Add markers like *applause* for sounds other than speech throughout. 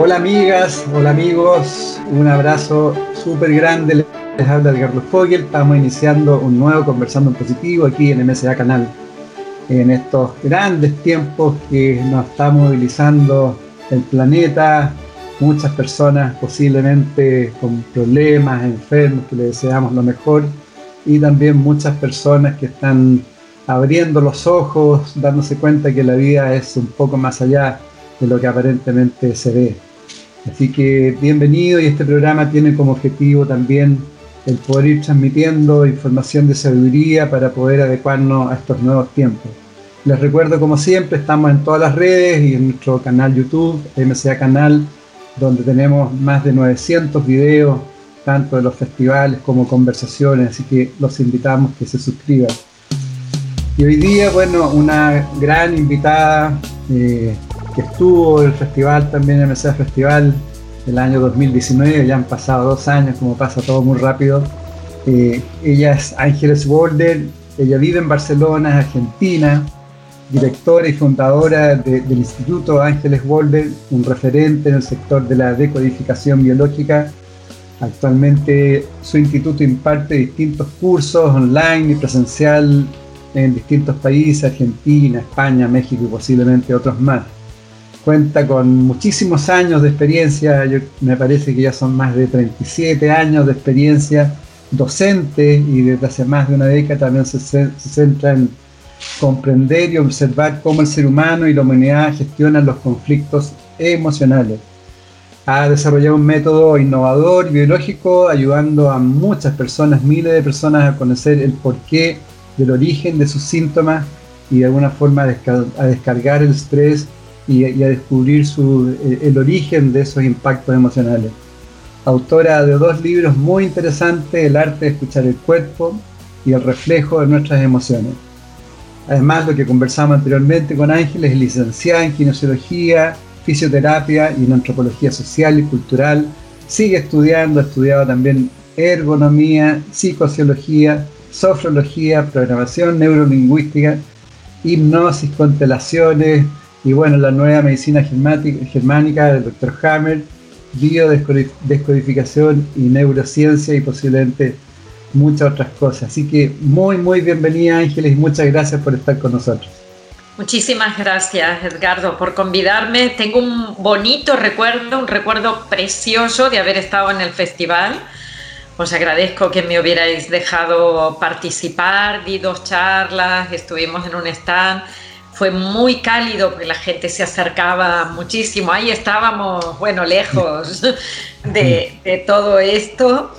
Hola amigas, hola amigos, un abrazo súper grande. Les habla Edgardo Fogel. Estamos iniciando un nuevo Conversando en Positivo aquí en MSA Canal. En estos grandes tiempos que nos está movilizando el planeta, muchas personas posiblemente con problemas, enfermos, que les deseamos lo mejor, y también muchas personas que están abriendo los ojos, dándose cuenta que la vida es un poco más allá de lo que aparentemente se ve. Así que bienvenido y este programa tiene como objetivo también el poder ir transmitiendo información de sabiduría para poder adecuarnos a estos nuevos tiempos. Les recuerdo como siempre, estamos en todas las redes y en nuestro canal YouTube, MCA Canal, donde tenemos más de 900 videos, tanto de los festivales como conversaciones, así que los invitamos que se suscriban. Y hoy día, bueno, una gran invitada, eh, que estuvo el festival también, MSA Festival, el año 2019, ya han pasado dos años, como pasa todo muy rápido. Eh, ella es Ángeles Boulder, ella vive en Barcelona, Argentina, directora y fundadora del Instituto Ángeles Boulder, un referente en el sector de la decodificación biológica. Actualmente su instituto imparte distintos cursos online y presencial en distintos países, Argentina, España, México y posiblemente otros más cuenta con muchísimos años de experiencia, yo, me parece que ya son más de 37 años de experiencia docente y desde hace más de una década también se, centra en comprender y observar cómo el ser humano y la humanidad gestionan los conflictos emocionales. Ha desarrollado un método innovador y biológico ayudando a muchas personas, miles de personas a conocer el porqué del origen de sus síntomas y de alguna forma a descargar el estrés y, a descubrir su, eh, el origen de esos impactos emocionales. Autora de dos libros muy interesantes, El arte de escuchar el cuerpo y El reflejo de nuestras emociones. Además, lo que conversamos anteriormente con Ángeles es licenciada en kinesiología, fisioterapia y en antropología social y cultural. Sigue estudiando, ha estudiado también ergonomía, psicociología, sofrología, programación neurolingüística, hipnosis, constelaciones, y bueno, la nueva medicina germánica del Dr. Hammer, biodescodificación y neurociencia y posiblemente muchas otras cosas. Así que muy, muy bienvenida Ángeles y muchas gracias por estar con nosotros. Muchísimas gracias Edgardo por convidarme. Tengo un bonito recuerdo, un recuerdo precioso de haber estado en el festival. Os agradezco que me hubierais dejado participar, di dos charlas, estuvimos en un stand fue muy cálido porque la gente se acercaba muchísimo. Ahí estábamos, bueno, lejos *laughs* de, todo esto.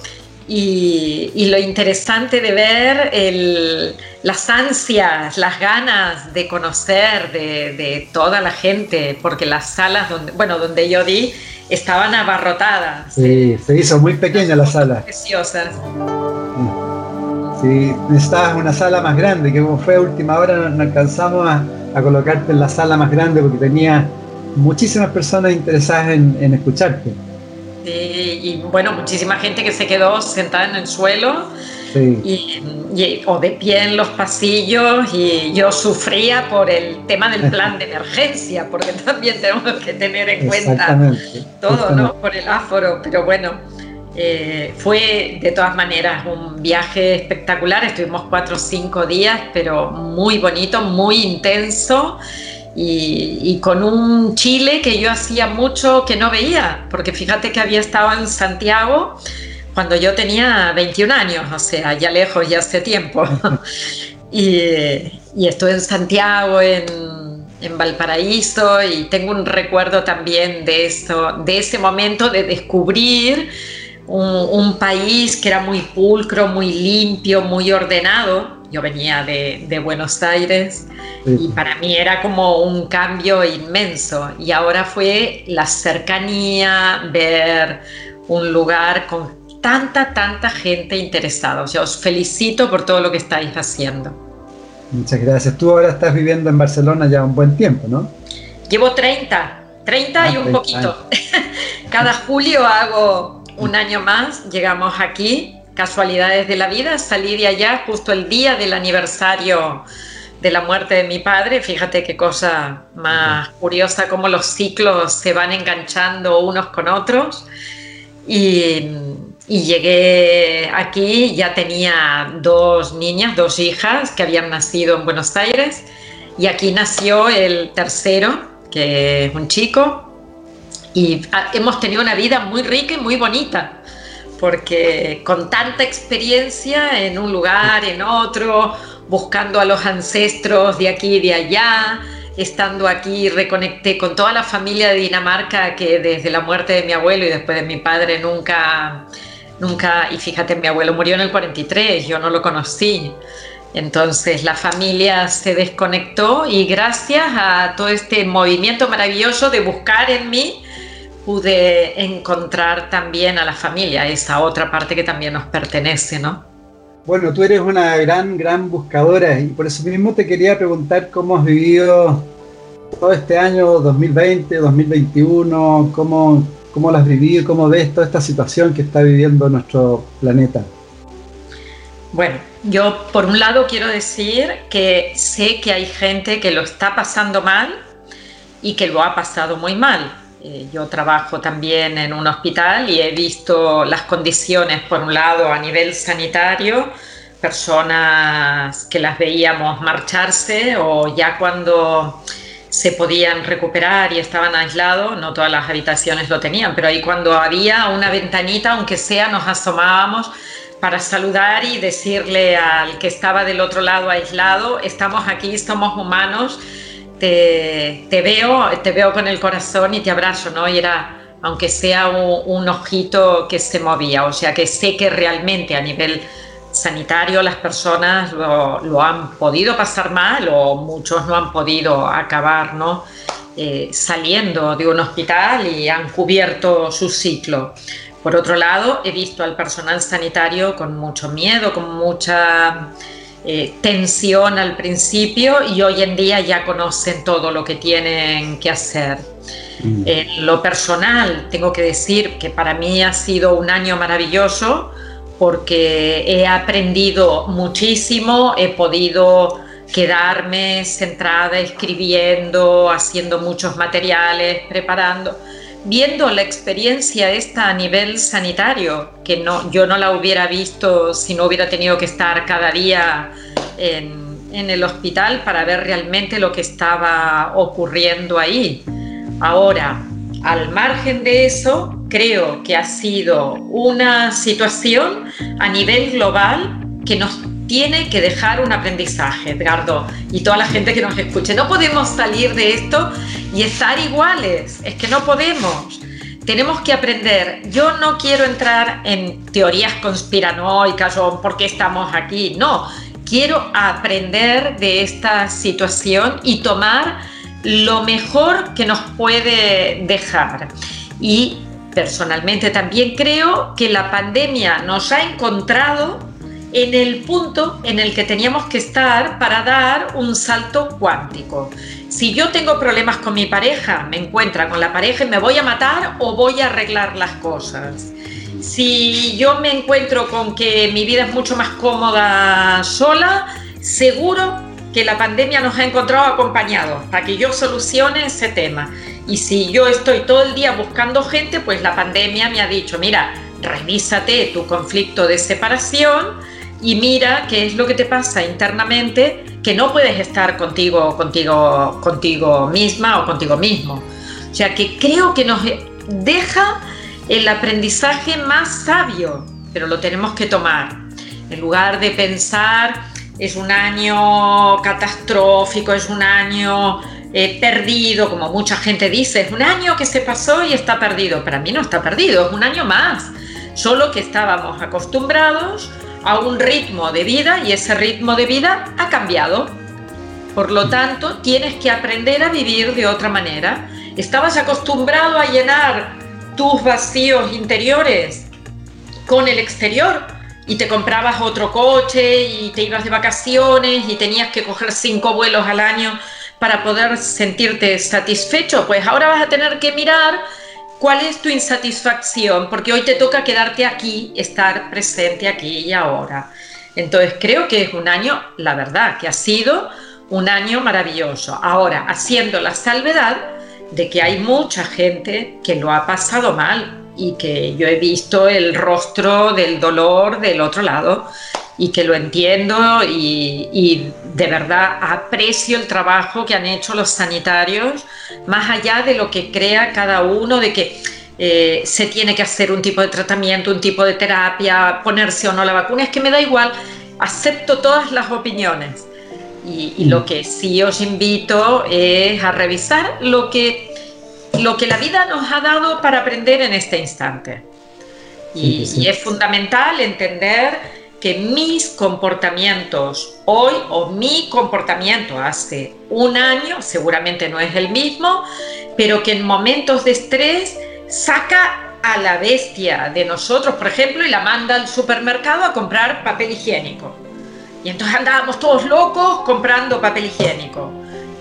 Y, lo interesante de ver las ansias, las ganas de conocer de, toda la gente, porque las salas donde, bueno, donde yo di estaban abarrotadas. Sí, se hizo muy pequeña la sala. Preciosas. Sí, necesitabas una sala más grande, que fue a última hora no alcanzamos a, a colocarte en la sala más grande porque tenía muchísimas personas interesadas en, escucharte. Sí, y bueno, muchísima gente que se quedó sentada en el suelo y, o de pie en los pasillos y yo sufría por el tema del plan de emergencia, porque *laughs* también tenemos que tener en cuenta todo, ¿no? Por el áforo, pero bueno. Eh, fue de todas maneras un viaje espectacular, estuvimos cuatro o cinco días, pero muy bonito, muy intenso y, con un Chile que yo hacía mucho que no veía, porque fíjate que había estado en Santiago cuando yo tenía 21 años, o sea, ya lejos, ya hace tiempo. *laughs* y, y estuve en Santiago, en, en Valparaíso y tengo un recuerdo también de eso, de ese momento de descubrir un, país que era muy pulcro, muy limpio, muy ordenado. Yo venía de, Buenos Aires y para mí era como un cambio inmenso. Y ahora fue la cercanía, ver un lugar con tanta, tanta gente interesada. O sea, os felicito por todo lo que estáis haciendo. Muchas gracias. Tú ahora estás viviendo en Barcelona ya un buen tiempo, ¿no? Llevo 30, 30 y un poquito. *laughs* Cada julio hago un año más, llegamos aquí, casualidades de la vida, salí de allá justo el día del aniversario de la muerte de mi padre. Fíjate qué cosa más curiosa, cómo los ciclos se van enganchando unos con otros. Y, y llegué aquí, ya tenía dos niñas, dos hijas que habían nacido en Buenos Aires. Y aquí nació el tercero, que es un chico, y hemos tenido una vida muy rica y muy bonita, porque con tanta experiencia en un lugar, en otro, buscando a los ancestros de aquí y de allá, estando aquí reconecté con toda la familia de Dinamarca que desde la muerte de mi abuelo y después de mi padre nunca, nunca, y fíjate, mi abuelo murió en el 43, yo no lo conocí. Entonces la familia se desconectó y gracias a todo este movimiento maravilloso de buscar en mí, pude encontrar también a la familia, esa otra parte que también nos pertenece, ¿no? Bueno, tú eres una gran, gran buscadora y por eso mismo te quería preguntar cómo has vivido todo este año 2020, 2021, cómo, cómo lo has vivido, cómo ves toda esta situación que está viviendo nuestro planeta. Bueno, yo por un lado quiero decir que sé que hay gente que lo está pasando mal y que lo ha pasado muy mal. Eh, yo trabajo también en un hospital y he visto las condiciones, por un lado, a nivel sanitario, personas que las veíamos marcharse o ya cuando se podían recuperar y estaban aislados, no todas las habitaciones lo tenían, pero ahí cuando había una ventanita, aunque sea, nos asomábamos para saludar y decirle al que estaba del otro lado aislado, estamos aquí, somos humanos, te, veo, te veo con el corazón y te abrazo, ¿no? Y era, aunque sea un, ojito que se movía, o sea que sé que realmente a nivel sanitario las personas lo, han podido pasar mal o muchos no han podido acabar, ¿no? Eh, saliendo de un hospital y han cubierto su ciclo. Por otro lado, he visto al personal sanitario con mucho miedo, con mucha eh, tensión al principio y hoy en día ya conocen todo lo que tienen que hacer. Mm. En lo personal, tengo que decir que para mí ha sido un año maravilloso porque he aprendido muchísimo, he podido quedarme centrada escribiendo, haciendo muchos materiales, preparando viendo la experiencia esta a nivel sanitario, que no, yo no la hubiera visto si no hubiera tenido que estar cada día en, el hospital para ver realmente lo que estaba ocurriendo ahí. Ahora, al margen de eso, creo que ha sido una situación a nivel global que nos tiene que dejar un aprendizaje, Edgardo, y toda la gente que nos escuche. No podemos salir de esto y estar iguales, es que no podemos. Tenemos que aprender. Yo no quiero entrar en teorías conspiranoicas o por qué estamos aquí, no. Quiero aprender de esta situación y tomar lo mejor que nos puede dejar. Y personalmente también creo que la pandemia nos ha encontrado en el punto en el que teníamos que estar para dar un salto cuántico. Si yo tengo problemas con mi pareja, me encuentra con la pareja y me voy a matar o voy a arreglar las cosas. Si yo me encuentro con que mi vida es mucho más cómoda sola, seguro que la pandemia nos ha encontrado acompañados para que yo solucione ese tema. Y si yo estoy todo el día buscando gente, pues la pandemia me ha dicho, mira, revísate tu conflicto de separación, y mira qué es lo que te pasa internamente que no puedes estar contigo, contigo, contigo misma o contigo mismo. O sea que creo que nos deja el aprendizaje más sabio, pero lo tenemos que tomar. En lugar de pensar es un año catastrófico, es un año eh, perdido, como mucha gente dice, es un año que se pasó y está perdido. Para mí no está perdido, es un año más solo que estábamos acostumbrados a un ritmo de vida y ese ritmo de vida ha cambiado. Por lo tanto, tienes que aprender a vivir de otra manera. Estabas acostumbrado a llenar tus vacíos interiores con el exterior y te comprabas otro coche y te ibas de vacaciones y tenías que coger cinco vuelos al año para poder sentirte satisfecho, pues ahora vas a tener que mirar cuál es tu insatisfacción, porque hoy te toca quedarte aquí, estar presente aquí y ahora. Entonces creo que es un año, la verdad, que ha sido un año maravilloso. Ahora, haciendo la salvedad de que hay mucha gente que lo ha pasado mal y que yo he visto el rostro del dolor del otro lado y que lo entiendo y, de verdad aprecio el trabajo que han hecho los sanitarios, más allá de lo que crea cada uno, de que eh, se tiene que hacer un tipo de tratamiento, un tipo de terapia, ponerse o no la vacuna, es que me da igual, acepto todas las opiniones. Y, lo mm. que sí os invito es a revisar lo que, lo que la vida nos ha dado para aprender en este instante. Y, es fundamental entender que mis comportamientos hoy o mi comportamiento hace un año seguramente no es el mismo, pero que en momentos de estrés saca a la bestia de nosotros, por ejemplo, y la manda al supermercado a comprar papel higiénico. Y entonces andábamos todos locos comprando papel higiénico.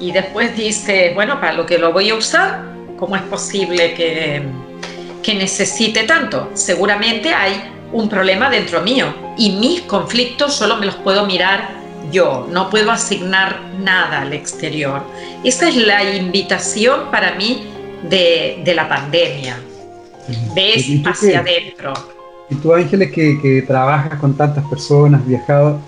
Y después dice, bueno, para lo que lo voy a usar, ¿cómo es posible que, que necesite tanto? Seguramente hay un problema dentro mío y mis conflictos solo me los puedo mirar yo, no puedo asignar nada al exterior. Esa es la invitación para mí de, la pandemia. Ves hacia adentro. Y tú, Ángeles, que, que trabajas con tantas personas, viajado,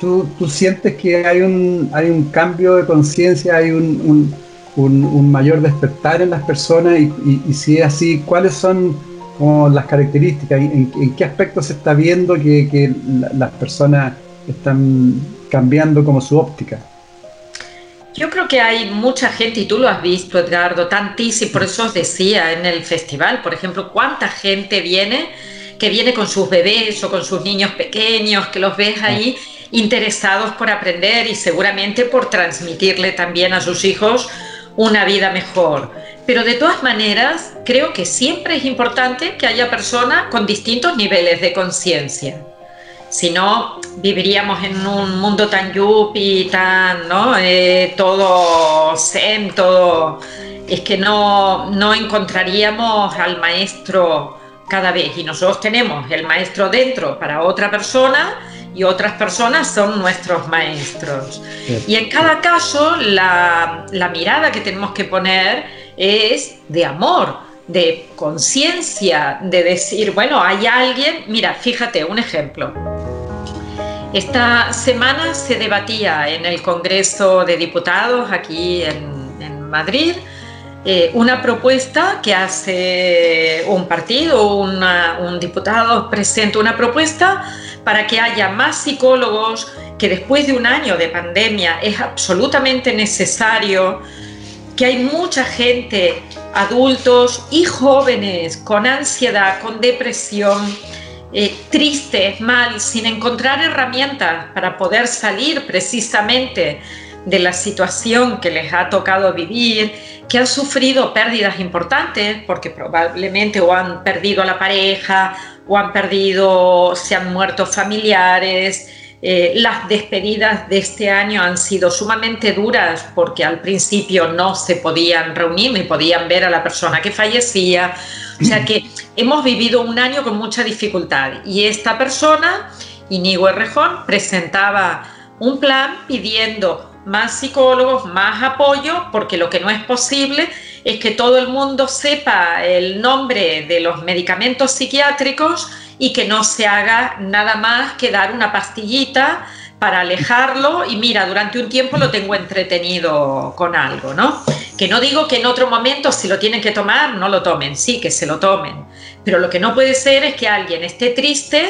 ¿Tú, ¿tú, sientes que hay un, hay un cambio de conciencia, hay un, un, mayor despertar en las personas? Y, y, si es así, ¿cuáles son como las características? ¿En, qué aspecto se está viendo que, que las personas están cambiando como su óptica? Yo creo que hay mucha gente, y tú lo has visto, Edgardo, tantísimo, por eso os decía en el festival, por ejemplo, cuánta gente viene, que viene con sus bebés o con sus niños pequeños, que los ves ahí interesados por aprender y seguramente por transmitirle también a sus hijos una vida mejor. Pero de todas maneras, creo que siempre es importante que haya personas con distintos niveles de conciencia. Si no, viviríamos en un mundo tan yuppie, tan, ¿no? Eh, todo zen, todo... Es que no, no encontraríamos al maestro cada vez. Y nosotros tenemos el maestro dentro para otra persona y otras personas son nuestros maestros. Y en cada caso la, mirada que tenemos que poner es de amor, de conciencia, de decir, bueno, hay alguien, mira, fíjate, un ejemplo. Esta semana se debatía en el Congreso de Diputados aquí en, Madrid eh, una propuesta que hace un partido, un diputado presenta una propuesta para que haya más psicólogos, que después de un año de pandemia es absolutamente necesario, que hay mucha gente, adultos y jóvenes, con ansiedad, con depresión, eh, tristes, mal, sin encontrar herramientas para poder salir precisamente de la situación que les ha tocado vivir, que han sufrido pérdidas importantes porque probablemente o han perdido la pareja o han perdido, se han muerto familiares. Eh, las despedidas de este año han sido sumamente duras porque al principio no se podían reunir ni podían ver a la persona que fallecía. O sea que hemos vivido un año con mucha dificultad y esta persona, Inigo Errejón, presentaba un plan pidiendo más psicólogos, más apoyo, porque lo que no es posible es que todo el mundo sepa el nombre de los medicamentos psiquiátricos y que no se haga nada más que dar una pastillita para alejarlo y mira, durante un tiempo lo tengo entretenido con algo, ¿no? Que no digo que en otro momento si lo tienen que tomar, no lo tomen, sí, que se lo tomen, pero lo que no puede ser es que alguien esté triste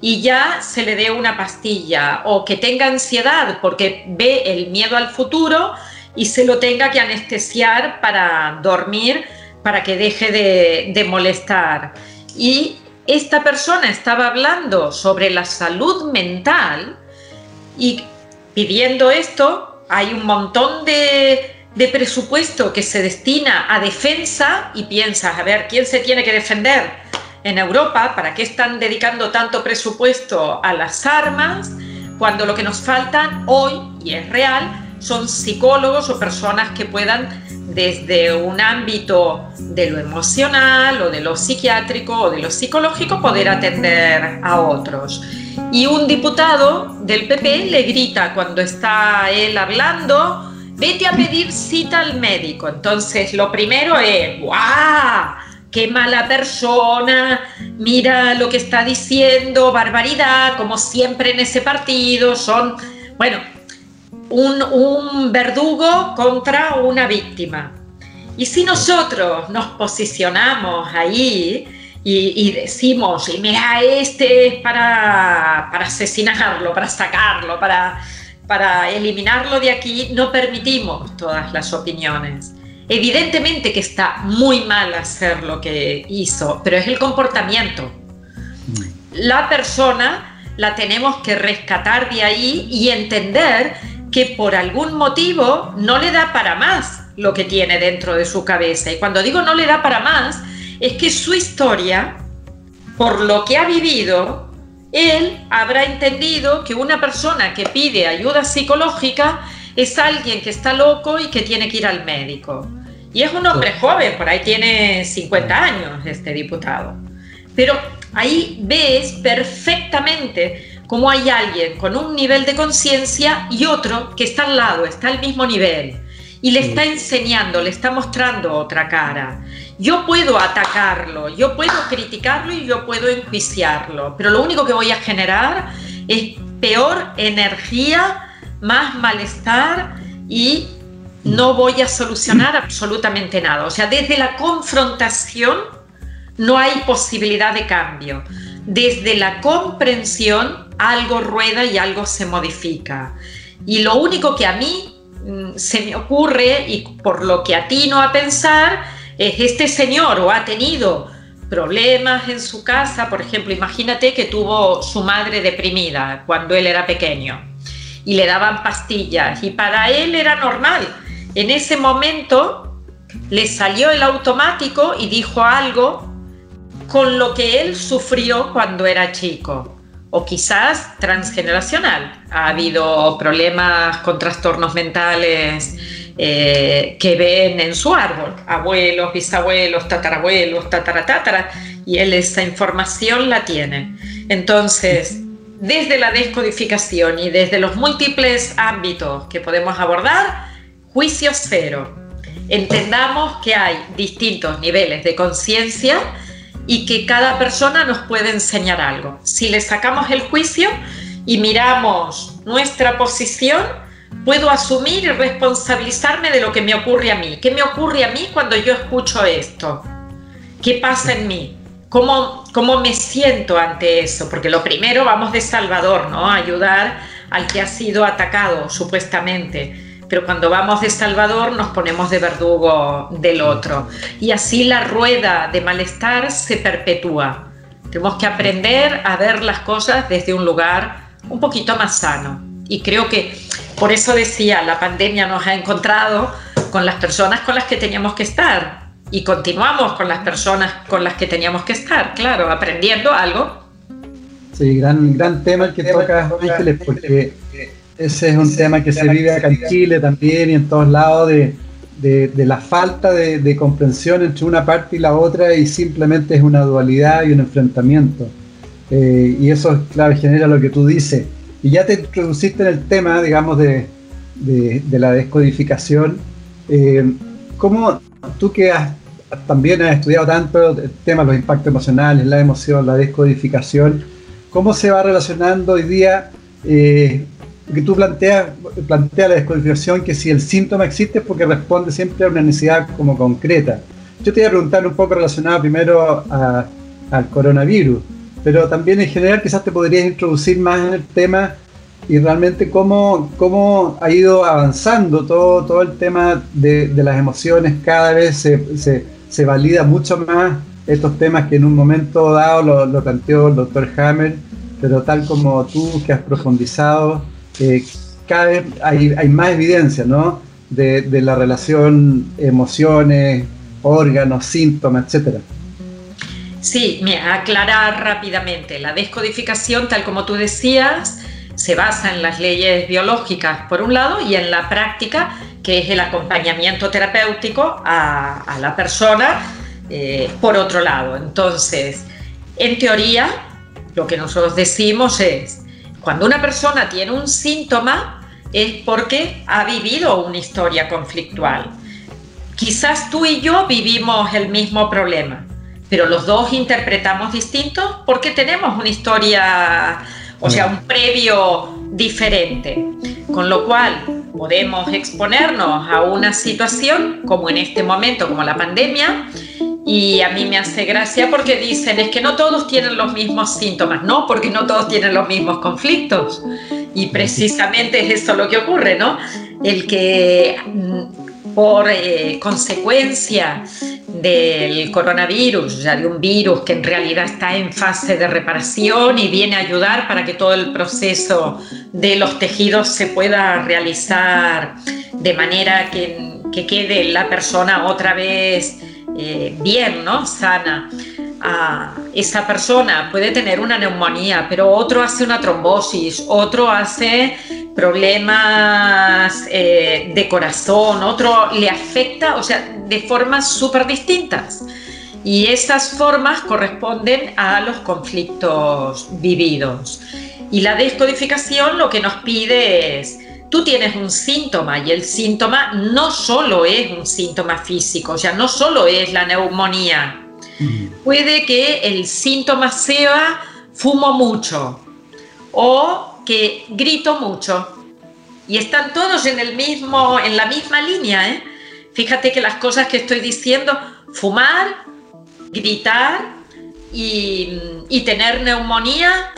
y ya se le dé una pastilla o que tenga ansiedad porque ve el miedo al futuro y se lo tenga que anestesiar para dormir, para que deje de, molestar. Y esta persona estaba hablando sobre la salud mental y pidiendo esto, hay un montón de, presupuesto que se destina a defensa y piensas, a ver, ¿quién se tiene que defender? En Europa, ¿para qué están dedicando tanto presupuesto a las armas cuando lo que nos faltan hoy, y es real, son psicólogos o personas que puedan desde un ámbito de lo emocional o de lo psiquiátrico o de lo psicológico poder atender a otros. Y un diputado del PP le grita cuando está él hablando, vete a pedir cita al médico. Entonces lo primero es, ¡guau! ¡Qué mala persona! Mira lo que está diciendo, barbaridad, como siempre en ese partido, son, bueno, un, verdugo contra una víctima. Y si nosotros nos posicionamos ahí y, decimos, y mira, este es para, para asesinarlo, para sacarlo, para, para eliminarlo de aquí, no permitimos todas las opiniones. Evidentemente que está muy mal hacer lo que hizo, pero es el comportamiento. Mm. La persona la tenemos que rescatar de ahí y entender que por algún motivo no le da para más lo que tiene dentro de su cabeza. Y cuando digo no le da para más, es que su historia, por lo que ha vivido, él habrá entendido que una persona que pide ayuda psicológica es alguien que está loco y que tiene que ir al médico. Y es un hombre joven, por ahí tiene 50 años este diputado. Pero ahí ves perfectamente cómo hay alguien con un nivel de conciencia y otro que está al lado, está al mismo nivel y le está enseñando, le está mostrando otra cara. Yo puedo atacarlo, yo puedo criticarlo y yo puedo enjuiciarlo, pero lo único que voy a generar es peor energía, más malestar y no voy a solucionar absolutamente nada. O sea, desde la confrontación no hay posibilidad de cambio. Desde la comprensión algo rueda y algo se modifica. Y lo único que a mí mm, se me ocurre y por lo que atino a pensar es este señor o ha tenido problemas en su casa, por ejemplo, imagínate que tuvo su madre deprimida cuando él era pequeño y le daban pastillas y para él era normal. En ese momento le salió el automático y dijo algo con lo que él sufrió cuando era chico o quizás transgeneracional. Ha habido problemas con trastornos mentales eh, que ven en su árbol, abuelos, bisabuelos, tatarabuelos, tatara, y él esa información la tiene. Entonces, desde la descodificación y desde los múltiples ámbitos que podemos abordar, juicio cero. Entendamos que hay distintos niveles de conciencia y que cada persona nos puede enseñar algo. Si le sacamos el juicio y miramos nuestra posición, puedo asumir y responsabilizarme de lo que me ocurre a mí. ¿Qué me ocurre a mí cuando yo escucho esto? ¿Qué pasa en mí? ¿Cómo, cómo me siento ante eso? Porque lo primero vamos de Salvador, ¿no? Ayudar al que ha sido atacado, supuestamente pero cuando vamos de Salvador nos ponemos de verdugo del otro. Y así la rueda de malestar se perpetúa. Tenemos que aprender a ver las cosas desde un lugar un poquito más sano. Y creo que por eso decía, la pandemia nos ha encontrado con las personas con las que teníamos que estar. Y continuamos con las personas con las que teníamos que estar, claro, aprendiendo algo. Sí, gran, gran tema el que tocas, Ángeles, porque ese es un tema que se vive acá en Chile también y en todos lados de, la falta de, comprensión entre una parte y la otra y simplemente es una dualidad y un enfrentamiento. Eh, y eso, claro, genera lo que tú dices. Y ya te introduciste en el tema, digamos, de, la descodificación. Eh, ¿Cómo tú que también has estudiado tanto el tema de los impactos emocionales, la emoción, la descodificación, cómo se va relacionando hoy día eh, que tú planteas plantea la descodificación que si el síntoma existe es porque responde siempre a una necesidad como concreta. Yo te voy a preguntar un poco relacionado primero al coronavirus, pero también en general quizás te podrías introducir más en el tema y realmente cómo, cómo ha ido avanzando todo, todo el tema de, las emociones, cada vez se, se, se valida mucho más estos temas que en un momento dado lo, planteó el doctor Hammer, pero tal como tú que has profundizado, eh, cada vez hay, hay, más evidencia ¿no? de, de la relación emociones, órganos, síntomas, etcétera. Sí, mira, aclarar rápidamente. La descodificación, tal como tú decías, se basa en las leyes biológicas por un lado y en la práctica, que es el acompañamiento terapéutico a, la persona eh, por otro lado. Entonces, en teoría, lo que nosotros decimos es, cuando una persona tiene un síntoma, es porque ha vivido una historia conflictual. Quizás tú y yo vivimos el mismo problema, pero los dos interpretamos distintos porque tenemos una historia, o sea, un previo diferente. Con lo cual podemos exponernos a una situación como en este momento, como la pandemia, y a mí me hace gracia porque dicen es que no todos tienen los mismos síntomas, no, porque no todos tienen los mismos conflictos. Y precisamente es eso lo que ocurre, ¿no? El que mm, por eh, consecuencia del coronavirus, ya de un virus que en realidad está en fase de reparación y viene a ayudar para que todo el proceso de los tejidos se pueda realizar de manera que, que quede la persona otra vez eh, bien, ¿no? Sana. a esa persona puede tener una neumonía, pero otro hace una trombosis, otro hace problemas eh, de corazón, otro le afecta, o sea, de formas súper distintas. Y esas formas corresponden a los conflictos vividos. Y la descodificación lo que nos pide es, tú tienes un síntoma y el síntoma no solo es un síntoma físico, o sea, no solo es la neumonía. Puede que el síntoma sea fumo mucho o que grito mucho. Y están todos en, el mismo, en la misma línea. ¿eh? Fíjate que las cosas que estoy diciendo, fumar, gritar y, tener neumonía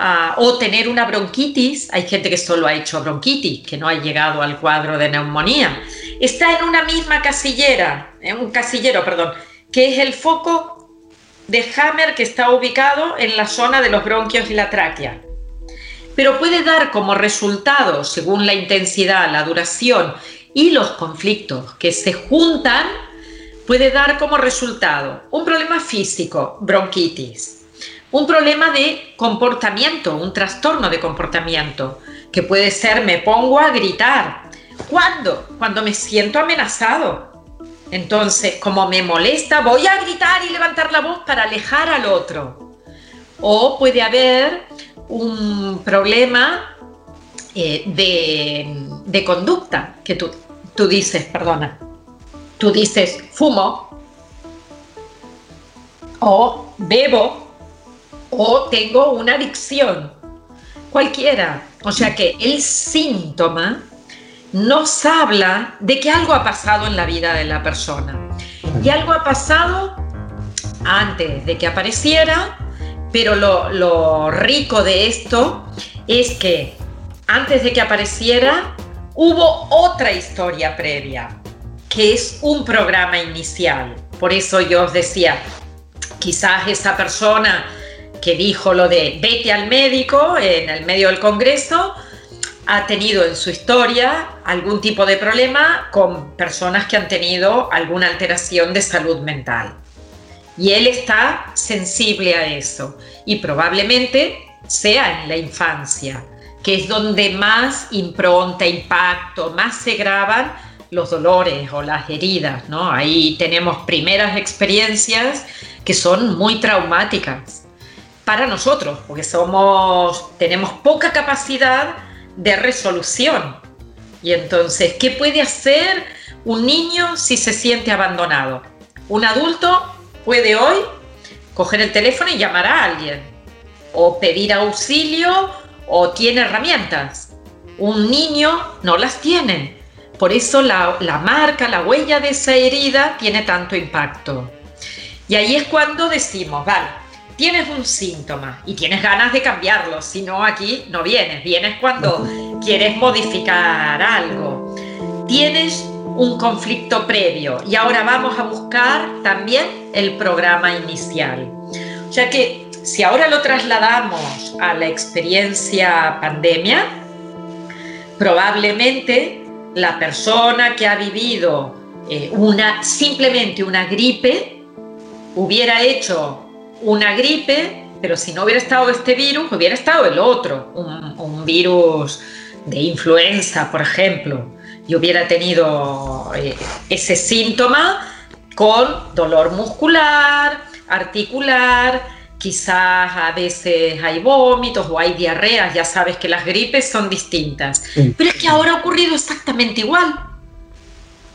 ah, o tener una bronquitis, hay gente que solo ha hecho bronquitis, que no ha llegado al cuadro de neumonía, está en una misma casillera, en un casillero, perdón, que es el foco de Hammer que está ubicado en la zona de los bronquios y la tráquea. Pero puede dar como resultado, según la intensidad, la duración y los conflictos que se juntan, puede dar como resultado un problema físico, bronquitis, un problema de comportamiento, un trastorno de comportamiento, que puede ser me pongo a gritar. ¿Cuándo? Cuando me siento amenazado. Entonces, como me molesta, voy a gritar y levantar la voz para alejar al otro. O puede haber un problema eh, de, conducta, que tú, tú dices, perdona, tú dices fumo o bebo o tengo una adicción, cualquiera. O sea que el síntoma nos habla de que algo ha pasado en la vida de la persona. Y algo ha pasado antes de que apareciera pero lo, rico de esto es que antes de que apareciera, hubo otra historia previa, que es un programa inicial. Por eso yo os decía, quizás esa persona que dijo lo de vete al médico en el medio del Congreso, ha tenido en su historia algún tipo de problema con personas que han tenido alguna alteración de salud mental. Y él está sensible a eso. Y probablemente sea en la infancia, que es donde más impronta, impacto, más se graban los dolores o las heridas, ¿no? Ahí tenemos primeras experiencias que son muy traumáticas para nosotros, porque somos, tenemos poca capacidad de resolución. Y entonces, ¿qué puede hacer un niño si se siente abandonado? Un adulto puede hoy coger el teléfono y llamar a alguien, o pedir auxilio, o tiene herramientas. Un niño no las tiene. Por eso la, marca, la huella de esa herida tiene tanto impacto. Y ahí es cuando decimos, vale, tienes un síntoma y tienes ganas de cambiarlo, si no aquí no vienes, vienes cuando quieres modificar algo. Tienes un conflicto previo y ahora vamos a buscar también el programa inicial. O sea que si ahora lo trasladamos a la experiencia pandemia, probablemente la persona que ha vivido eh, una, simplemente una gripe hubiera hecho una gripe, pero si no hubiera estado este virus, hubiera estado el otro, un, virus de influenza, por ejemplo, y hubiera tenido eh, ese síntoma con dolor muscular, articular, quizás a veces hay vómitos o hay diarreas, ya sabes que las gripes son distintas. Pero es que ahora ha ocurrido exactamente igual.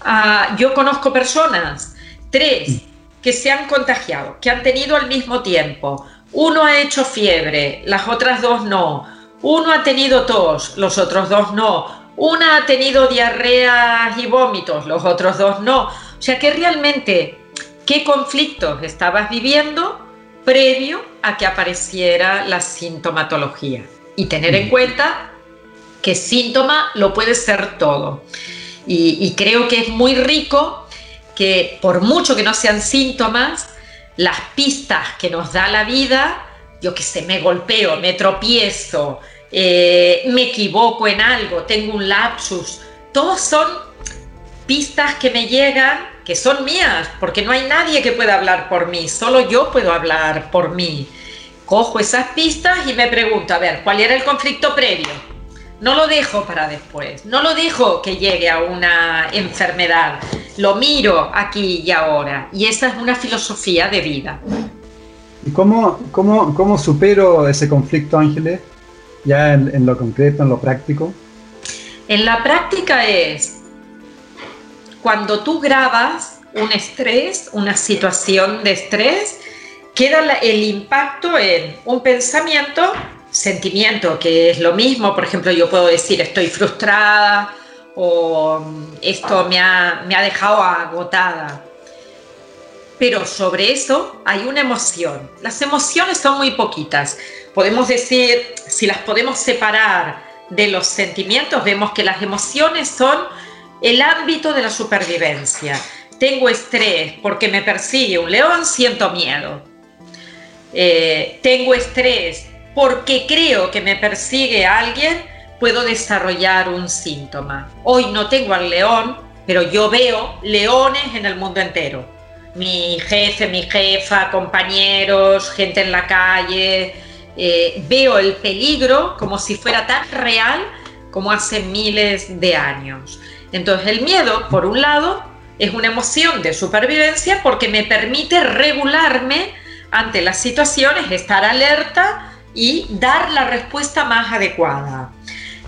Ah, yo conozco personas, tres, que se han contagiado, que han tenido al mismo tiempo. Uno ha hecho fiebre, las otras dos no. Uno ha tenido tos, los otros dos no. Una ha tenido diarreas y vómitos, los otros dos no. O sea que realmente, ¿qué conflictos estabas viviendo? previo a que apareciera la sintomatología. Y tener en cuenta que síntoma lo puede ser todo. Y, creo que es muy rico que por mucho que no sean síntomas, las pistas que nos da la vida, yo que sé, me golpeo, me tropiezo, eh, me equivoco en algo, tengo un lapsus, todos son pistas que me llegan que son mías, porque no hay nadie que pueda hablar por mí, solo yo puedo hablar por mí. Cojo esas pistas y me pregunto, a ver, ¿cuál era el conflicto previo? No lo dejo para después, no lo dejo que llegue a una enfermedad, lo miro aquí y ahora. Y esa es una filosofía de vida. ¿Y cómo, cómo, cómo supero ese conflicto, Ángeles? Ya en lo concreto, en lo práctico. En la práctica es cuando tú grabas un estrés, una situación de estrés, queda el impacto en un pensamiento, sentimiento, que es lo mismo. Por ejemplo, yo puedo decir estoy frustrada o mm, esto me ha, me ha dejado agotada. Pero sobre eso hay una emoción. Las emociones son muy poquitas. Podemos decir, si las podemos separar de los sentimientos, vemos que las emociones son el ámbito de la supervivencia. Tengo estrés porque me persigue un león, siento miedo. Eh, tengo estrés porque creo que me persigue alguien, puedo desarrollar un síntoma. Hoy no tengo al león, pero yo veo leones en el mundo entero. Mi jefe, mi jefa, compañeros, gente en la calle. Eh, veo el peligro como si fuera tan real como hace miles de años. Entonces el miedo, por un lado, es una emoción de supervivencia porque me permite regularme ante las situaciones, estar alerta y dar la respuesta más adecuada.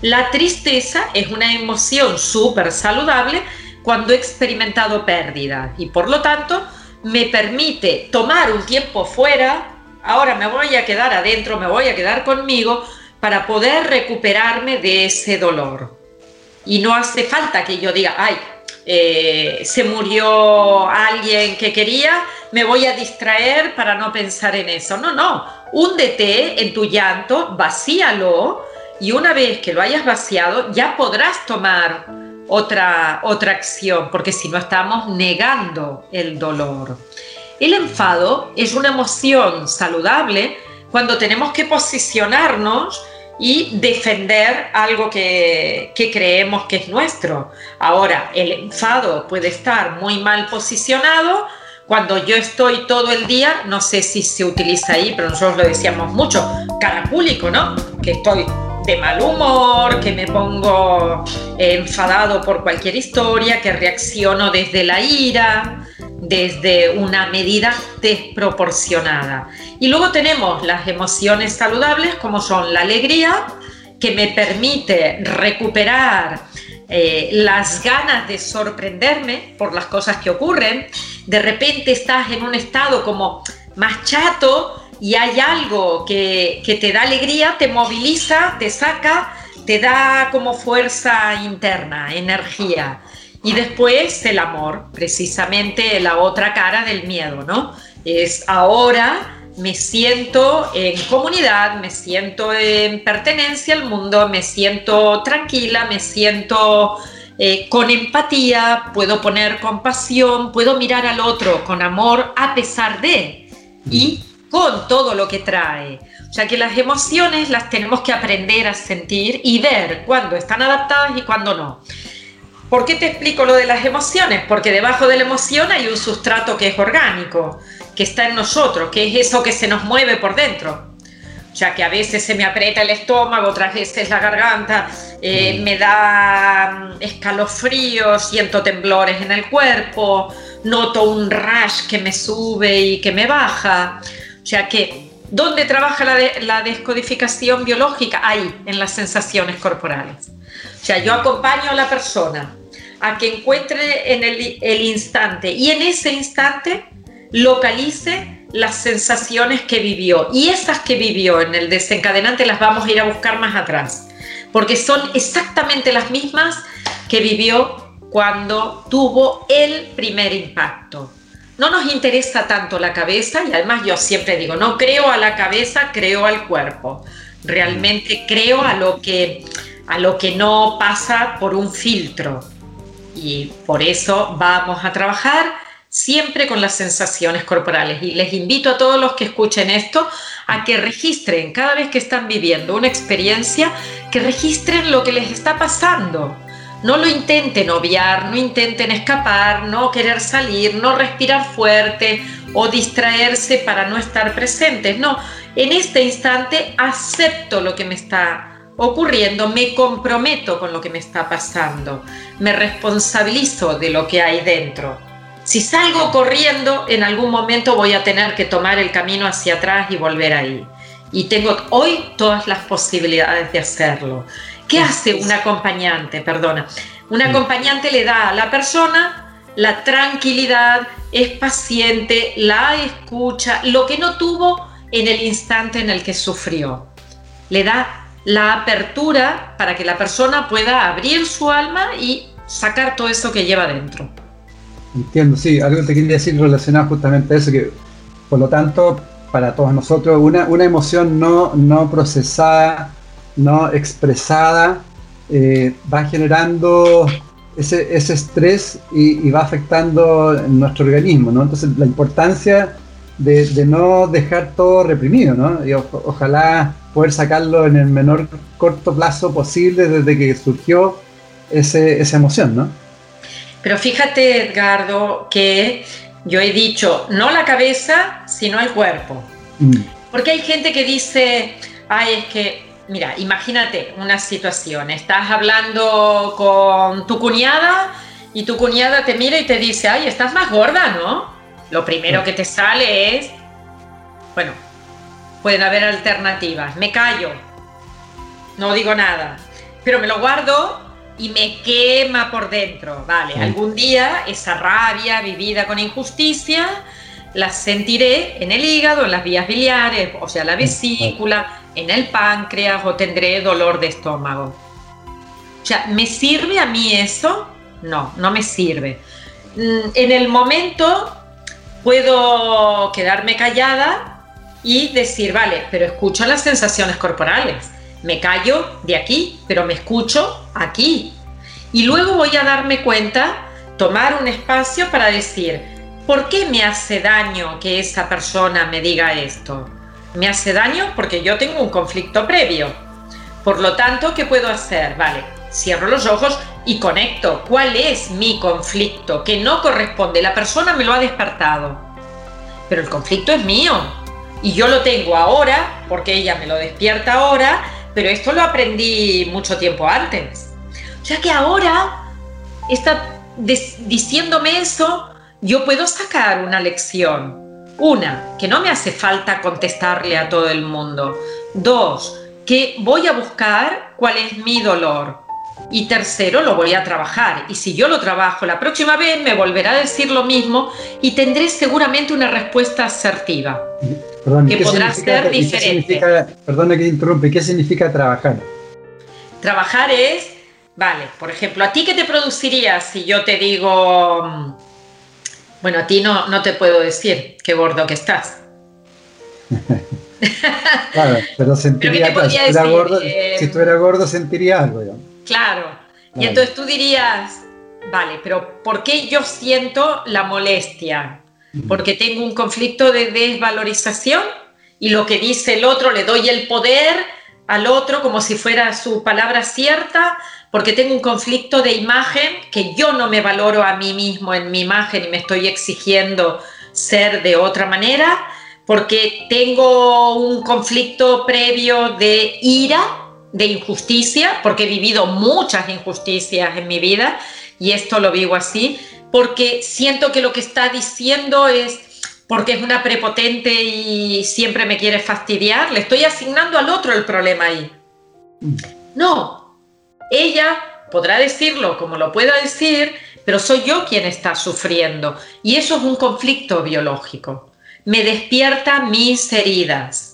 La tristeza es una emoción súper saludable cuando he experimentado pérdida y por lo tanto me permite tomar un tiempo fuera, ahora me voy a quedar adentro, me voy a quedar conmigo para poder recuperarme de ese dolor. Y no hace falta que yo diga, ay, eh, se murió alguien que quería, me voy a distraer para no pensar en eso. No, no, húndete en tu llanto, vacíalo y una vez que lo hayas vaciado ya podrás tomar otra, otra acción, porque si no estamos negando el dolor. El enfado es una emoción saludable cuando tenemos que posicionarnos y defender algo que, creemos que es nuestro. Ahora, el enfado puede estar muy mal posicionado. Cuando yo estoy todo el día, no sé si se utiliza ahí, pero nosotros lo decíamos mucho, carapúlico, ¿no? Que estoy de mal humor, que me pongo enfadado por cualquier historia, que reacciono desde la ira, desde una medida desproporcionada. Y luego tenemos las emociones saludables como son la alegría, que me permite recuperar eh, las ganas de sorprenderme por las cosas que ocurren. De repente estás en un estado como más chato y hay algo que, que te da alegría, te moviliza, te saca, te da como fuerza interna, energía. Y después el amor, precisamente la otra cara del miedo, ¿no? Es ahora me siento en comunidad, me siento en pertenencia al mundo, me siento tranquila, me siento eh, con empatía, puedo poner compasión, puedo mirar al otro con amor a pesar de y con todo lo que trae. O sea que las emociones las tenemos que aprender a sentir y ver cuándo están adaptadas y cuándo no. ¿Por qué te explico lo de las emociones? Porque debajo de la emoción hay un sustrato que es orgánico, que está en nosotros, que es eso que se nos mueve por dentro. Sea que a veces se me aprieta el estómago, otras veces la garganta, eh, me da mm, escalofríos, siento temblores en el cuerpo, noto un rush que me sube y que me baja. O sea que, ¿dónde trabaja la, descodificación biológica? Ahí, en las sensaciones corporales. O sea, yo acompaño a la persona a que encuentre en el instante y en ese instante localice las sensaciones que vivió y esas que vivió en el desencadenante las vamos a ir a buscar más atrás, porque son exactamente las mismas que vivió cuando tuvo el primer impacto. No nos interesa tanto la cabeza y además yo siempre digo, no creo a la cabeza, creo al cuerpo. Realmente creo a lo que a lo que no pasa por un filtro. Y por eso vamos a trabajar siempre con las sensaciones corporales. Y les invito a todos los que escuchen esto a que registren cada vez que están viviendo una experiencia, que registren lo que les está pasando. No lo intenten obviar, no intenten escapar, no querer salir, no respirar fuerte o distraerse para no estar presentes. No, en este instante acepto lo que me está ocurriendo, me comprometo con lo que me está pasando, me responsabilizo de lo que hay dentro. Si salgo corriendo, en algún momento voy a tener que tomar el camino hacia atrás y volver ahí. Y tengo hoy todas las posibilidades de hacerlo. ¿Qué hace un acompañante? Perdona. Un acompañante le da a la persona la tranquilidad, es paciente, la escucha, lo que no tuvo en el instante en el que sufrió. Le da la apertura para que la persona pueda abrir su alma y sacar todo eso que lleva dentro. Entiendo, sí, algo te quería decir relacionado justamente a eso, que por lo tanto, para todos nosotros, una, una emoción no, no procesada, no expresada, eh, va generando ese, ese estrés y, va afectando nuestro organismo, ¿no? Entonces, la importancia de, no dejar todo reprimido, ¿no? Y ojalá poder sacarlo en el menor corto plazo posible desde que surgió ese, esa emoción, ¿no? Pero fíjate, Edgardo, que yo he dicho no la cabeza, sino el cuerpo. Mm. Porque hay gente que dice, ay, es que, mira, imagínate una situación, estás hablando con tu cuñada y tu cuñada te mira y te dice, ay, estás más gorda, ¿no? Lo primero que te sale es, bueno, pueden haber alternativas. Me callo, no digo nada, pero me lo guardo y me quema por dentro. Vale, algún día esa rabia vivida con injusticia la sentiré en el hígado, en las vías biliares, o sea, la vesícula, en el páncreas o tendré dolor de estómago. O sea, ¿me sirve a mí eso? No, no me sirve. Mm, en el momento puedo quedarme callada y decir, vale, pero escucho las sensaciones corporales. Me callo de aquí, pero me escucho aquí. Y luego voy a darme cuenta, tomar un espacio para decir, ¿por qué me hace daño que esa persona me diga esto? Me hace daño porque yo tengo un conflicto previo. Por lo tanto, ¿qué puedo hacer? Vale, cierro los ojos y conecto. ¿Cuál es mi conflicto? Que no corresponde. La persona me lo ha despertado. Pero el conflicto es mío. Y yo lo tengo ahora, porque ella me lo despierta ahora, pero esto lo aprendí mucho tiempo antes. O sea que ahora está diciéndome eso, yo puedo sacar una lección. Una, que no me hace falta contestarle a todo el mundo. Dos, que voy a buscar cuál es mi dolor. Y tercero, lo voy a trabajar. Y si yo lo trabajo la próxima vez, me volverá a decir lo mismo y tendré seguramente una respuesta asertiva que podrá ser diferente. perdona que interrumpe, ¿qué significa trabajar? Trabajar es, vale, por ejemplo, ¿a ti qué te produciría si yo te digo, mm, bueno, a ti no, no te puedo decir qué gordo que estás? *laughs* claro, pero *laughs* sentiría, si, gordo, si tú eras gordo, sentiría algo. Claro, Y entonces tú dirías, vale, pero ¿por qué yo siento la molestia? Porque tengo un conflicto de desvalorización y lo que dice el otro le doy el poder al otro como si fuera su palabra cierta, porque tengo un conflicto de imagen que yo no me valoro a mí mismo en mi imagen y me estoy exigiendo ser de otra manera, porque tengo un conflicto previo de ira, de injusticia, porque he vivido muchas injusticias en mi vida y esto lo vivo así, porque siento que lo que está diciendo es porque es una prepotente y siempre me quiere fastidiar, le estoy asignando al otro el problema ahí. No, ella podrá decirlo como lo pueda decir, pero soy yo quien está sufriendo y eso es un conflicto biológico. Me despierta mis heridas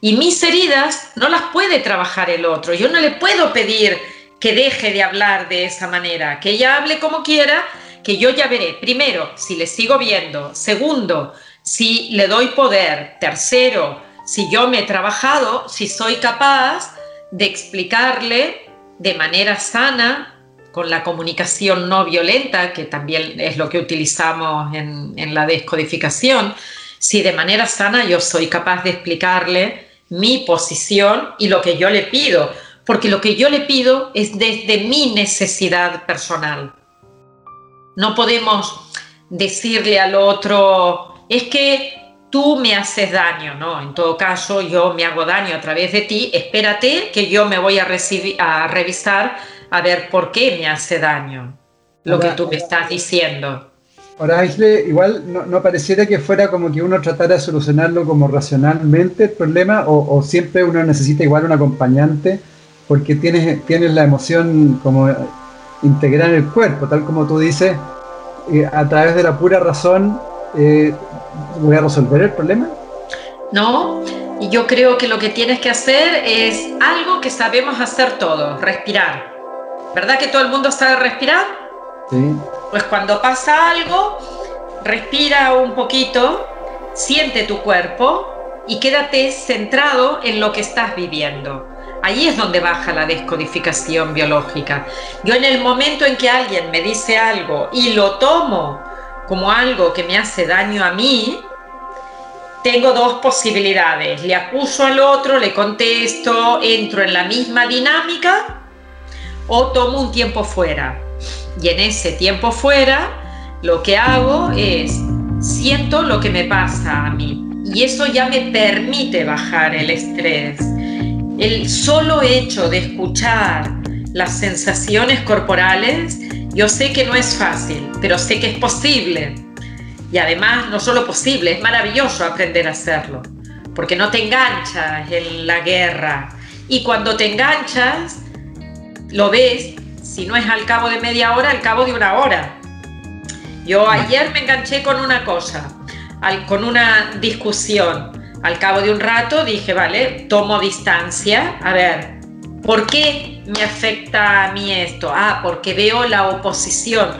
y mis heridas no las puede trabajar el otro. Yo no le puedo pedir que deje de hablar de esa manera, que ella hable como quiera que yo ya veré, primero, si le sigo viendo, segundo, si le doy poder, tercero, si yo me he trabajado, si soy capaz de explicarle de manera sana, con la comunicación no violenta, que también es lo que utilizamos en, en la descodificación, si de manera sana yo soy capaz de explicarle mi posición y lo que yo le pido, porque lo que yo le pido es desde mi necesidad personal. No podemos decirle al otro, es que tú me haces daño, ¿no? En todo caso, yo me hago daño a través de ti, espérate que yo me voy a, a revisar a ver por qué me hace daño lo que tú me estás diciendo. Ahora, Aisle, igual no, pareciera que fuera como que uno tratara de solucionarlo como racionalmente el problema, o, siempre uno necesita igual un acompañante, porque tienes, tienes la emoción como integrar en el cuerpo, tal como tú dices, eh, a través de la pura razón, eh, voy a resolver el problema. No, y yo creo que lo que tienes que hacer es algo que sabemos hacer todos, respirar. ¿Verdad que todo el mundo sabe respirar? Pues cuando pasa algo, respira un poquito, siente tu cuerpo y quédate centrado en lo que estás viviendo. Ahí es donde baja la descodificación biológica. Yo en el momento en que alguien me dice algo y lo tomo como algo que me hace daño a mí, tengo dos posibilidades. Le acuso al otro, le contesto, entro en la misma dinámica o tomo un tiempo fuera. Y en ese tiempo fuera, lo que hago es siento lo que me pasa a mí. Y eso ya me permite bajar el estrés el solo hecho de escuchar las sensaciones corporales, yo sé que no es fácil, pero sé que es posible. Y además, no solo posible, es maravilloso aprender a hacerlo, porque no te enganchas en la guerra. Y cuando te enganchas, lo ves, si no es al cabo de media hora, al cabo de una hora. Yo ayer me enganché con una cosa, con una discusión al cabo de un rato dije, vale, tomo distancia, a ver, ¿por qué me afecta a mí esto? Ah, porque veo la oposición.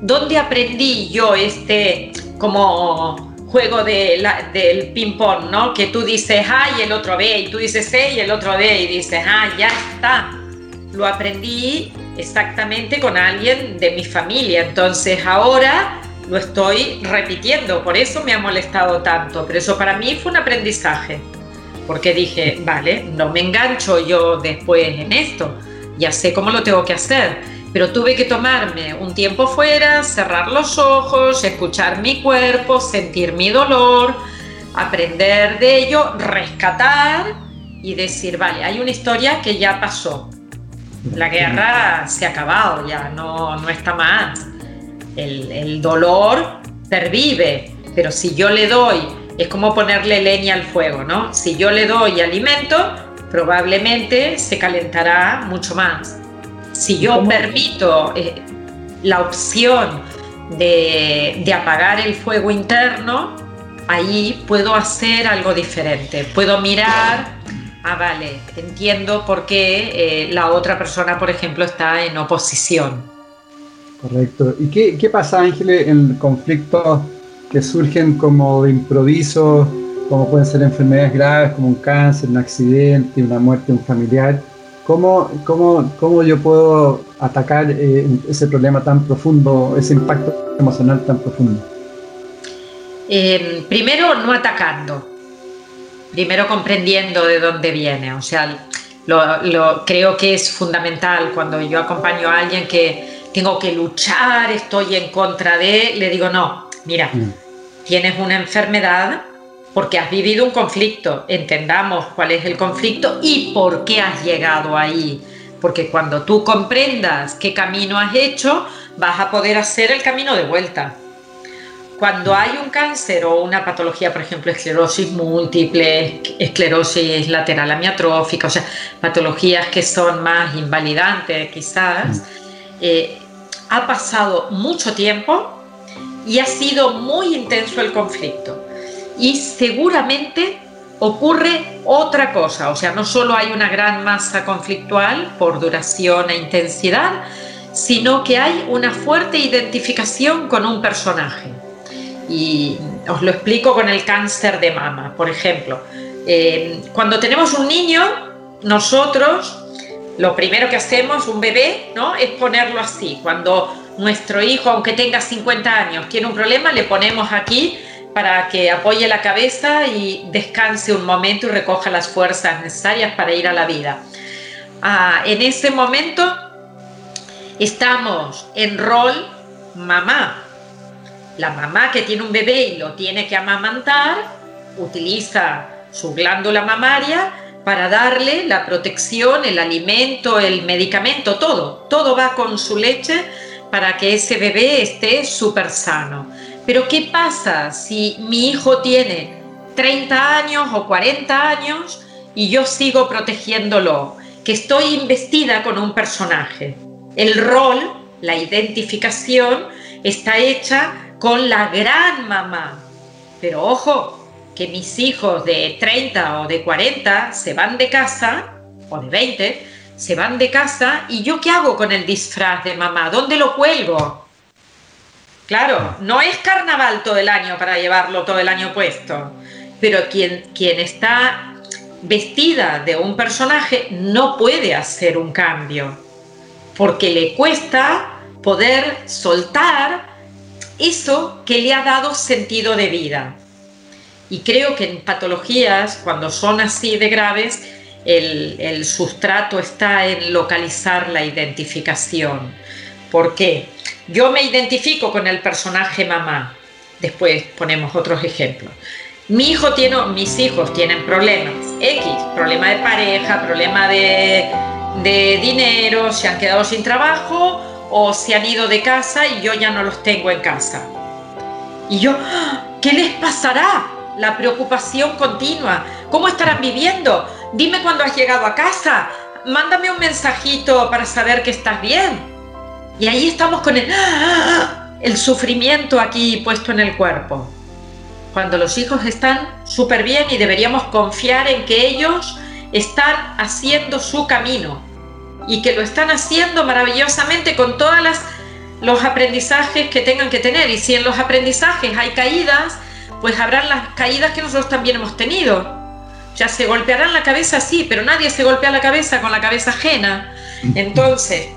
¿Dónde aprendí yo este como juego de del ping-pong, ¿no? Que tú dices A y el otro B, y tú dices C y el otro D, y dices, ah, ya está. Lo aprendí exactamente con alguien de mi familia. Entonces ahora lo estoy repitiendo, por eso me ha molestado tanto, pero eso para mí fue un aprendizaje, porque dije, vale, no me engancho yo después en esto, ya sé cómo lo tengo que hacer, pero tuve que tomarme un tiempo fuera, cerrar los ojos, escuchar mi cuerpo, sentir mi dolor, aprender de ello, rescatar y decir, vale, hay una historia que ya pasó. La guerra se ha acabado ya, no, no está más el, dolor pervive, pero si yo le doy, es como ponerle leña al fuego, ¿no? Si yo le doy alimento, probablemente se calentará mucho más. Si yo permito eh, la opción de, apagar el fuego interno, ahí puedo hacer algo diferente. Puedo mirar, ah, vale, entiendo por qué eh, la otra persona, por ejemplo, está en oposición. Correcto. ¿Y qué, qué pasa, Ángeles, en conflictos que surgen como de improviso, como pueden ser enfermedades graves como un cáncer, un accidente, una muerte de un familiar? ¿Cómo, cómo, cómo yo puedo atacar eh, ese problema tan profundo, ese impacto emocional tan profundo? Eh, primero, no atacando. Primero comprendiendo de dónde viene. O sea, lo, creo que es fundamental cuando yo acompaño a alguien que tengo que luchar, estoy en contra de, le digo, no, mira, mm. tienes una enfermedad porque has vivido un conflicto, entendamos cuál es el conflicto y por qué has llegado ahí. Porque cuando tú comprendas qué camino has hecho, vas a poder hacer el camino de vuelta. Cuando hay un cáncer o una patología, por ejemplo, esclerosis múltiple, esclerosis lateral amiotrófica, o sea, patologías que son más invalidantes quizás, mm. eh, ha pasado mucho tiempo y ha sido muy intenso el conflicto. Y seguramente ocurre otra cosa, o sea, no solo hay una gran masa conflictual por duración e intensidad, sino que hay una fuerte identificación con un personaje. Y os lo explico con el cáncer de mama, por ejemplo. Eh, cuando tenemos un niño, nosotros lo primero que hacemos, un bebé, ¿no? es ponerlo así. Cuando nuestro hijo, aunque tenga 50 años, tiene un problema, le ponemos aquí para que apoye la cabeza y descanse un momento y recoja las fuerzas necesarias para ir a la vida. Ah, en ese momento estamos en rol mamá, la mamá que tiene un bebé y lo tiene que amamantar, utiliza su glándula mamaria para darle la protección, el alimento, el medicamento, todo. Todo va con su leche para que ese bebé esté súper sano. Pero ¿qué pasa si mi hijo tiene 30 años o 40 años y yo sigo protegiéndolo? Que estoy investida con un personaje. El rol, la identificación, está hecha con la gran mamá. Pero ojo, que mis hijos de 30 o de 40 se van de casa, o de 20, se van de casa y yo qué hago con el disfraz de mamá? ¿Dónde lo cuelgo? Claro, no es carnaval todo el año para llevarlo todo el año puesto, pero quien, quien está vestida de un personaje no puede hacer un cambio, porque le cuesta poder soltar eso que le ha dado sentido de vida. Y creo que en patologías, cuando son así de graves, el, sustrato está en localizar la identificación. ¿Por qué? Yo me identifico con el personaje mamá. Después ponemos otros ejemplos. Mi hijo tiene, mis hijos tienen problemas. X, problema de pareja, problema de, de dinero, se han quedado sin trabajo o se han ido de casa y yo ya no los tengo en casa. Y yo, ¡ah! ¿qué les pasará? La preocupación continua. ¿Cómo estarán viviendo? Dime cuándo has llegado a casa. Mándame un mensajito para saber que estás bien. Y ahí estamos con el, ¡ah! el sufrimiento aquí puesto en el cuerpo. Cuando los hijos están súper bien y deberíamos confiar en que ellos están haciendo su camino y que lo están haciendo maravillosamente con todos los aprendizajes que tengan que tener. Y si en los aprendizajes hay caídas, pues habrán las caídas que nosotros también hemos tenido. Ya se golpearán la cabeza, sí, pero nadie se golpea la cabeza con la cabeza ajena. *laughs* Entonces,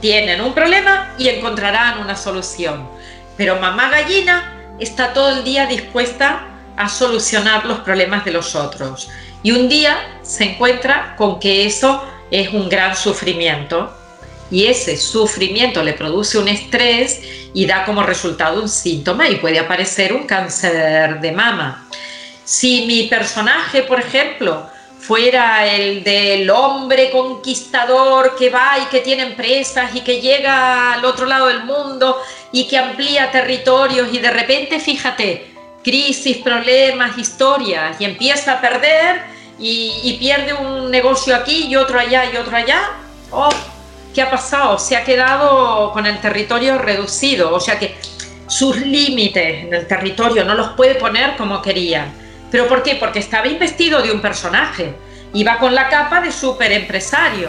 tienen un problema y encontrarán una solución. Pero mamá gallina está todo el día dispuesta a solucionar los problemas de los otros. Y un día se encuentra con que eso es un gran sufrimiento y ese sufrimiento le produce un estrés y da como resultado un síntoma y puede aparecer un cáncer de mama. Si mi personaje, por ejemplo, fuera el del hombre conquistador que va y que tiene empresas y que llega al otro lado del mundo y que amplía territorios y de repente, fíjate, crisis, problemas, historias y empieza a perder y, pierde un negocio aquí y otro allá y otro allá, oh, ¿qué ha pasado? Se ha quedado con el territorio reducido, o sea que sus límites en el territorio no los puede poner como quería. ¿Pero por qué? Porque estaba investido de un personaje, iba con la capa de super empresario.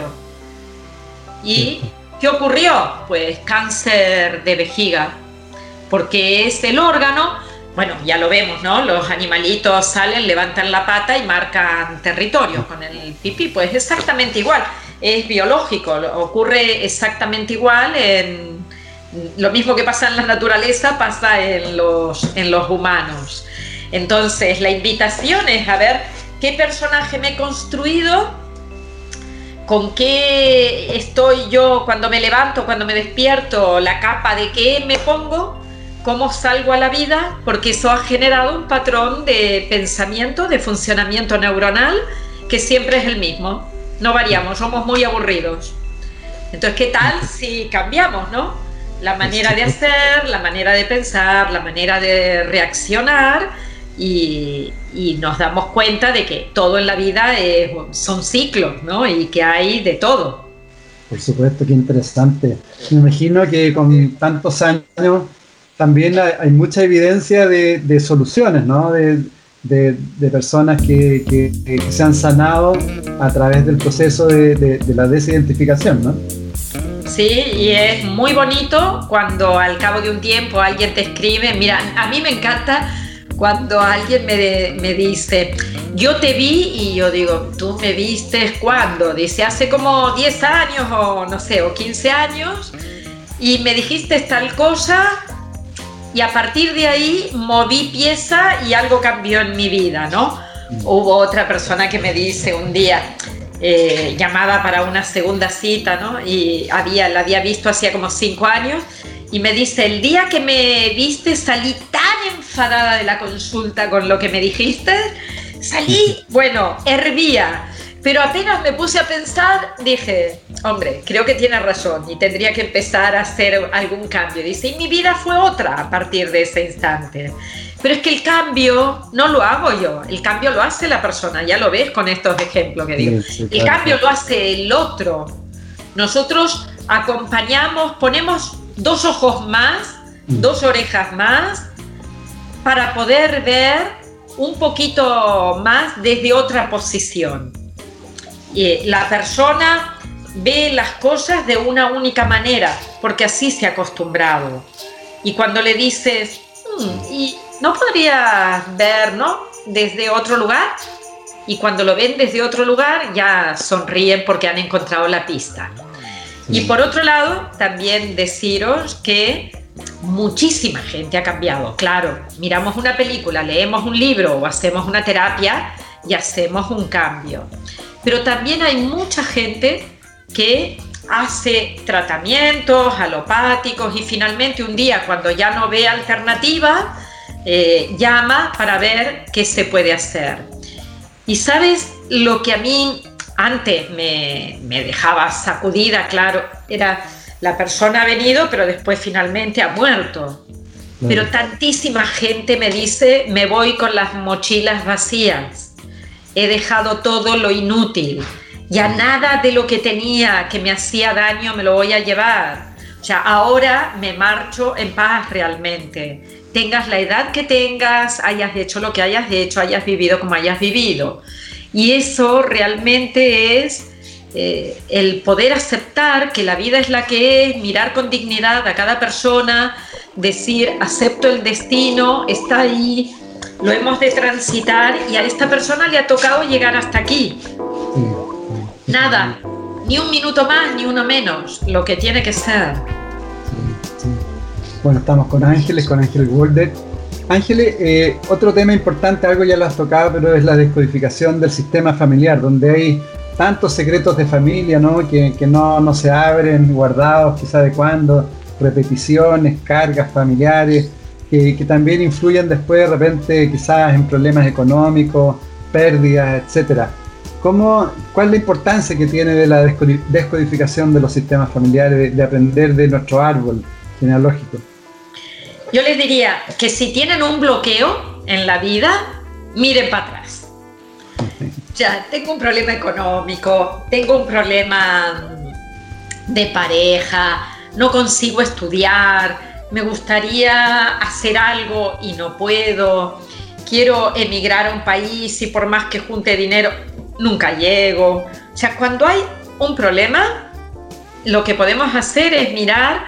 ¿Y qué ocurrió? Pues cáncer de vejiga, porque es el órgano bueno, ya lo vemos, ¿no? Los animalitos salen, levantan la pata y marcan territorio con el pipí, pues exactamente igual. es biológico, ocurre exactamente igual en lo mismo que pasa en la naturaleza pasa en los, en los humanos. Entonces, la invitación es a ver qué personaje me he construido, con qué estoy yo cuando me levanto, cuando me despierto, la capa de qué me pongo, cómo salgo a la vida, porque eso ha generado un patrón de pensamiento, de funcionamiento neuronal, que siempre es el mismo. No variamos, somos muy aburridos. Entonces, ¿qué tal *laughs* si cambiamos, no? La manera de hacer, la manera de pensar, la manera de reaccionar y, nos damos cuenta de que todo en la vida son ciclos, ¿no? Y que hay de todo. Por supuesto, qué interesante. Me imagino que con tantos años también hay, mucha evidencia de, soluciones, ¿no? De, personas que, se han sanado a través del proceso de, la desidentificación, ¿no? Sí, y es muy bonito cuando al cabo de un tiempo alguien te escribe, mira, a mí me encanta cuando alguien me, me, dice, yo te vi y yo digo, tú me viste cuando, dice, hace como 10 años o no sé, o 15 años y me dijiste tal cosa y a partir de ahí moví pieza y algo cambió en mi vida, ¿no? Hubo otra persona que me dice un día, eh, llamada para una segunda cita, ¿no? Y había, la había visto hacía como cinco años y me dice, el día que me viste salí tan enfadada de la consulta con lo que me dijiste, salí, *laughs* bueno, hervía. Pero apenas me puse a pensar, dije, hombre, creo que tiene razón y tendría que empezar a hacer algún cambio. Dice, y mi vida fue otra a partir de ese instante. Pero es que el cambio no lo hago yo, el cambio lo hace la persona, ya lo ves con estos ejemplos que digo. el cambio lo hace el otro. Nosotros acompañamos, ponemos dos ojos más, mm. dos orejas más, para poder ver un poquito más desde otra posición la persona ve las cosas de una única manera, porque así se ha acostumbrado. Y cuando le dices, hmm, ¿y no podrías ver, no? Desde otro lugar. Y cuando lo ven desde otro lugar, ya sonríen porque han encontrado la pista. Y por otro lado, también deciros que muchísima gente ha cambiado. Claro, miramos una película, leemos un libro o hacemos una terapia y hacemos un cambio pero también hay mucha gente que hace tratamientos alopáticos y finalmente un día cuando ya no ve alternativa, eh, llama para ver qué se puede hacer. Y sabes lo que a mí antes me, me dejaba sacudida, claro, era la persona ha venido, pero después finalmente ha muerto. Pero tantísima gente me dice, me voy con las mochilas vacías he dejado todo lo inútil. Ya nada de lo que tenía que me hacía daño me lo voy a llevar. O sea, ahora me marcho en paz realmente. Tengas la edad que tengas, hayas hecho lo que hayas hecho, hayas vivido como hayas vivido. Y eso realmente es eh, el poder aceptar que la vida es la que es, mirar con dignidad a cada persona, decir, acepto el destino, está ahí, lo hemos de transitar y a esta persona le ha tocado llegar hasta aquí. Nada, ni un minuto más ni uno menos, lo que tiene que ser. Bueno, estamos con Ángeles, con Ángeles Golder. Ángeles, eh, otro tema importante, algo ya lo has tocado, pero es la descodificación del sistema familiar, donde hay tantos secretos de familia ¿no? Que, que no, no se abren, guardados, quizá de cuándo, repeticiones, cargas familiares que, también influyen después de repente quizás en problemas económicos, pérdidas, etcétera. ¿Cómo, ¿Cuál es la importancia que tiene de la descodificación de los sistemas familiares, de, aprender de nuestro árbol genealógico? Yo les diría que si tienen un bloqueo en la vida, miren para atrás. Ya, tengo un problema económico, tengo un problema de pareja, no consigo estudiar, me gustaría hacer algo y no puedo, quiero emigrar a un país y por más que junte dinero, nunca llego. O sea, cuando hay un problema, lo que podemos hacer es mirar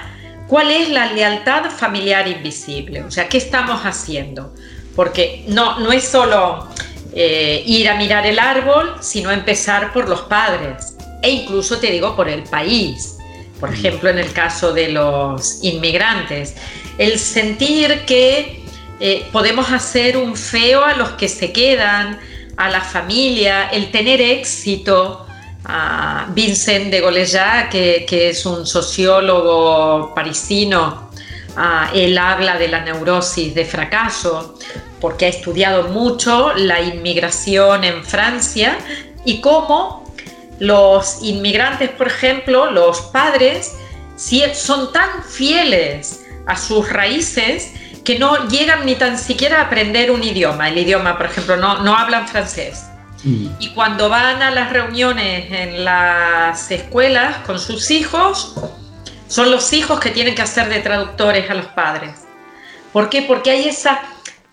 cuál es la lealtad familiar invisible, o sea, qué estamos haciendo. Porque no, no es solo eh, ir a mirar el árbol, sino empezar por los padres. e incluso te digo por el país. Por ejemplo, en el caso de los inmigrantes, el sentir que eh, podemos hacer un feo a los que se quedan, a la familia, el tener éxito. A Vincent de Goleja, que, es un sociólogo parisino, él habla de la neurosis de fracaso, porque ha estudiado mucho la inmigración en Francia y cómo los inmigrantes, por ejemplo, los padres, son tan fieles a sus raíces que no llegan ni tan siquiera a aprender un idioma. El idioma, por ejemplo, no, no hablan francés. Mm. Y cuando van a las reuniones en las escuelas con sus hijos, son los hijos que tienen que hacer de traductores a los padres. ¿Por qué? Porque hay esa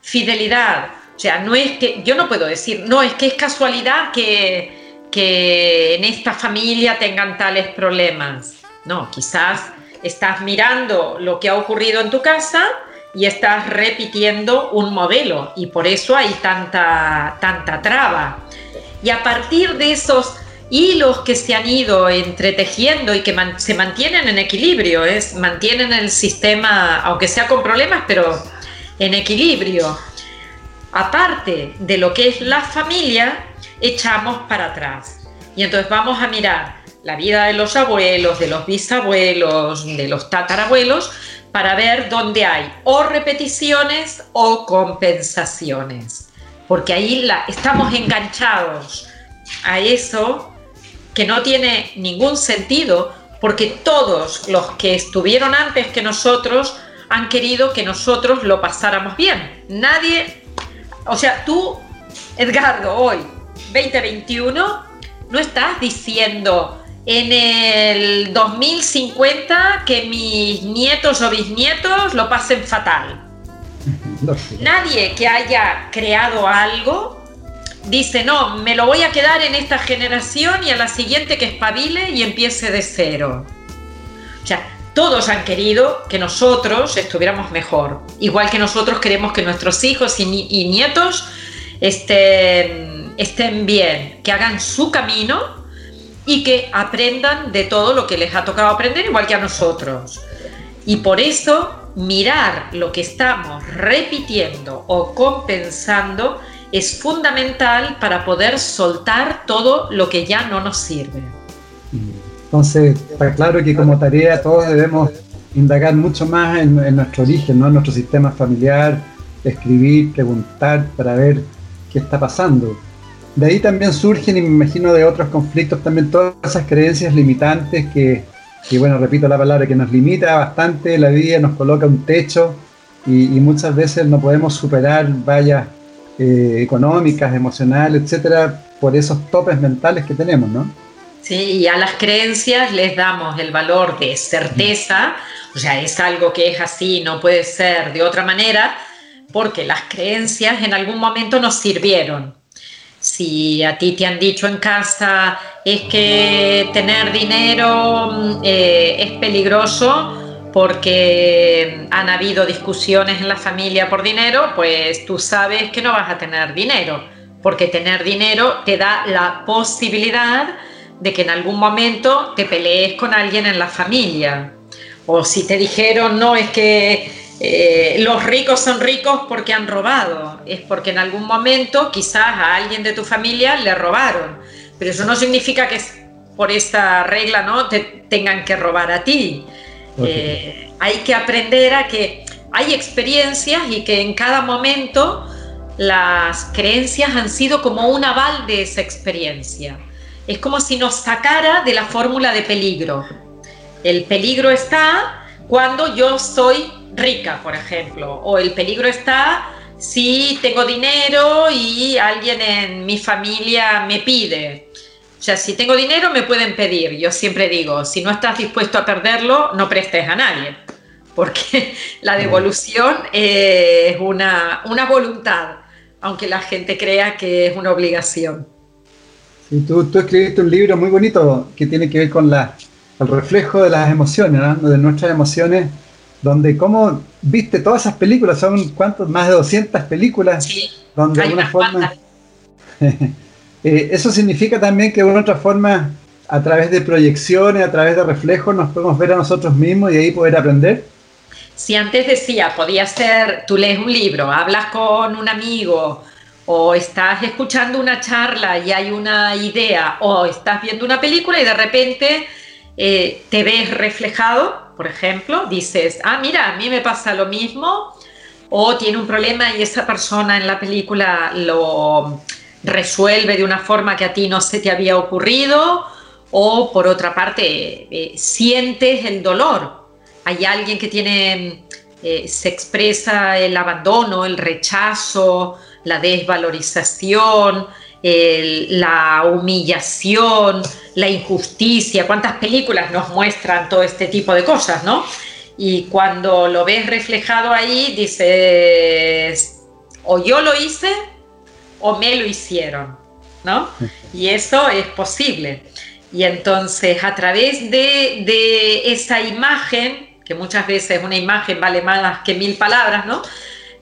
fidelidad. O sea, no es que, yo no puedo decir, no, es que es casualidad que, que en esta familia tengan tales problemas. No, quizás estás mirando lo que ha ocurrido en tu casa y estás repitiendo un modelo y por eso hay tanta, tanta traba. Y a partir de esos hilos que se han ido entretejiendo y que se mantienen en equilibrio, es, mantienen el sistema, aunque sea con problemas, pero en equilibrio. Aparte de lo que es la familia, echamos para atrás. Y entonces vamos a mirar la vida de los abuelos, de los bisabuelos, de los tatarabuelos, para ver dónde hay o repeticiones o compensaciones. Porque ahí la, estamos enganchados a eso que no tiene ningún sentido, porque todos los que estuvieron antes que nosotros han querido que nosotros lo pasáramos bien. Nadie, o sea, tú, Edgardo, hoy, 2021, no estás diciendo, en el 2050 que mis nietos o bisnietos lo pasen fatal. *laughs* Nadie que haya creado algo dice, no, me lo voy a quedar en esta generación y a la siguiente que espabile y empiece de cero. O sea, todos han querido que nosotros estuviéramos mejor, igual que nosotros queremos que nuestros hijos y, nietos estén, estén bien, que hagan su camino y que aprendan de todo lo que les ha tocado aprender, igual que a nosotros. Y por eso mirar lo que estamos repitiendo o compensando es fundamental para poder soltar todo lo que ya no nos sirve. Entonces, está claro que como tarea todos debemos indagar mucho más en, nuestro origen, en nuestro sistema familiar, escribir, preguntar para ver qué está pasando de ahí también surgen, y me imagino de otros conflictos, también todas esas creencias limitantes que, bueno, repito la palabra, que nos limita bastante la vida, nos coloca un techo y, muchas veces no podemos superar vallas eh, económicas, emocionales, etcétera, por esos topes mentales que tenemos, ¿no? Sí, y a las creencias les damos el valor de certeza, o sea, es algo que es así, no puede ser de otra manera, porque las creencias en algún momento nos sirvieron si a ti te han dicho en casa es que tener dinero mm, eh, es peligroso porque han habido discusiones en la familia por dinero, pues tú sabes que no vas a tener dinero, porque tener dinero te da la posibilidad de que en algún momento te pelees con alguien en la familia. O si te dijeron, no, es que eh, los ricos son ricos porque han robado, es porque en algún momento quizás a alguien de tu familia le robaron, pero eso no significa que por esta regla no te tengan que robar a ti. Eh, hay que aprender a que hay experiencias y que en cada momento las creencias han sido como un aval de esa experiencia. Es como si nos sacara de la fórmula de peligro. El peligro está cuando yo soy rica, por ejemplo, o el peligro está si tengo dinero y alguien en mi familia me pide. O sea, si tengo dinero me pueden pedir. Yo siempre digo, si no estás dispuesto a perderlo, no prestes a nadie, porque *laughs* la devolución es una, una voluntad, aunque la gente crea que es una obligación. Sí, tú, tú escribiste un libro muy bonito que tiene que ver con la, el reflejo de las emociones, de nuestras emociones donde como viste todas esas películas, son cuántos, más de 200 películas, donde de alguna forma... *laughs* Eh, eso significa también que de una otra forma a través de proyecciones, a través de reflejos, nos podemos ver a nosotros mismos y ahí poder aprender? Si antes decía, podía ser, tú lees un libro, hablas con un amigo, o estás escuchando una charla y hay una idea, o estás viendo una película y de repente eh, te ves reflejado, por ejemplo, dices, ah, mira, a mí me pasa lo mismo, o tiene un problema y esa persona en la película lo resuelve de una forma que a ti no se te había ocurrido, o por otra parte, eh, sientes el dolor. Hay alguien que tiene, eh, se expresa el abandono, el rechazo, la desvalorización, la humillación, la injusticia. ¿Cuántas películas nos muestran todo este tipo de cosas, no? Y cuando lo ves reflejado ahí, dices, o yo lo hice o me lo hicieron, ¿no? Y eso es posible. Y entonces a través de, de esa imagen, que muchas veces una imagen vale más que mil palabras, ¿no?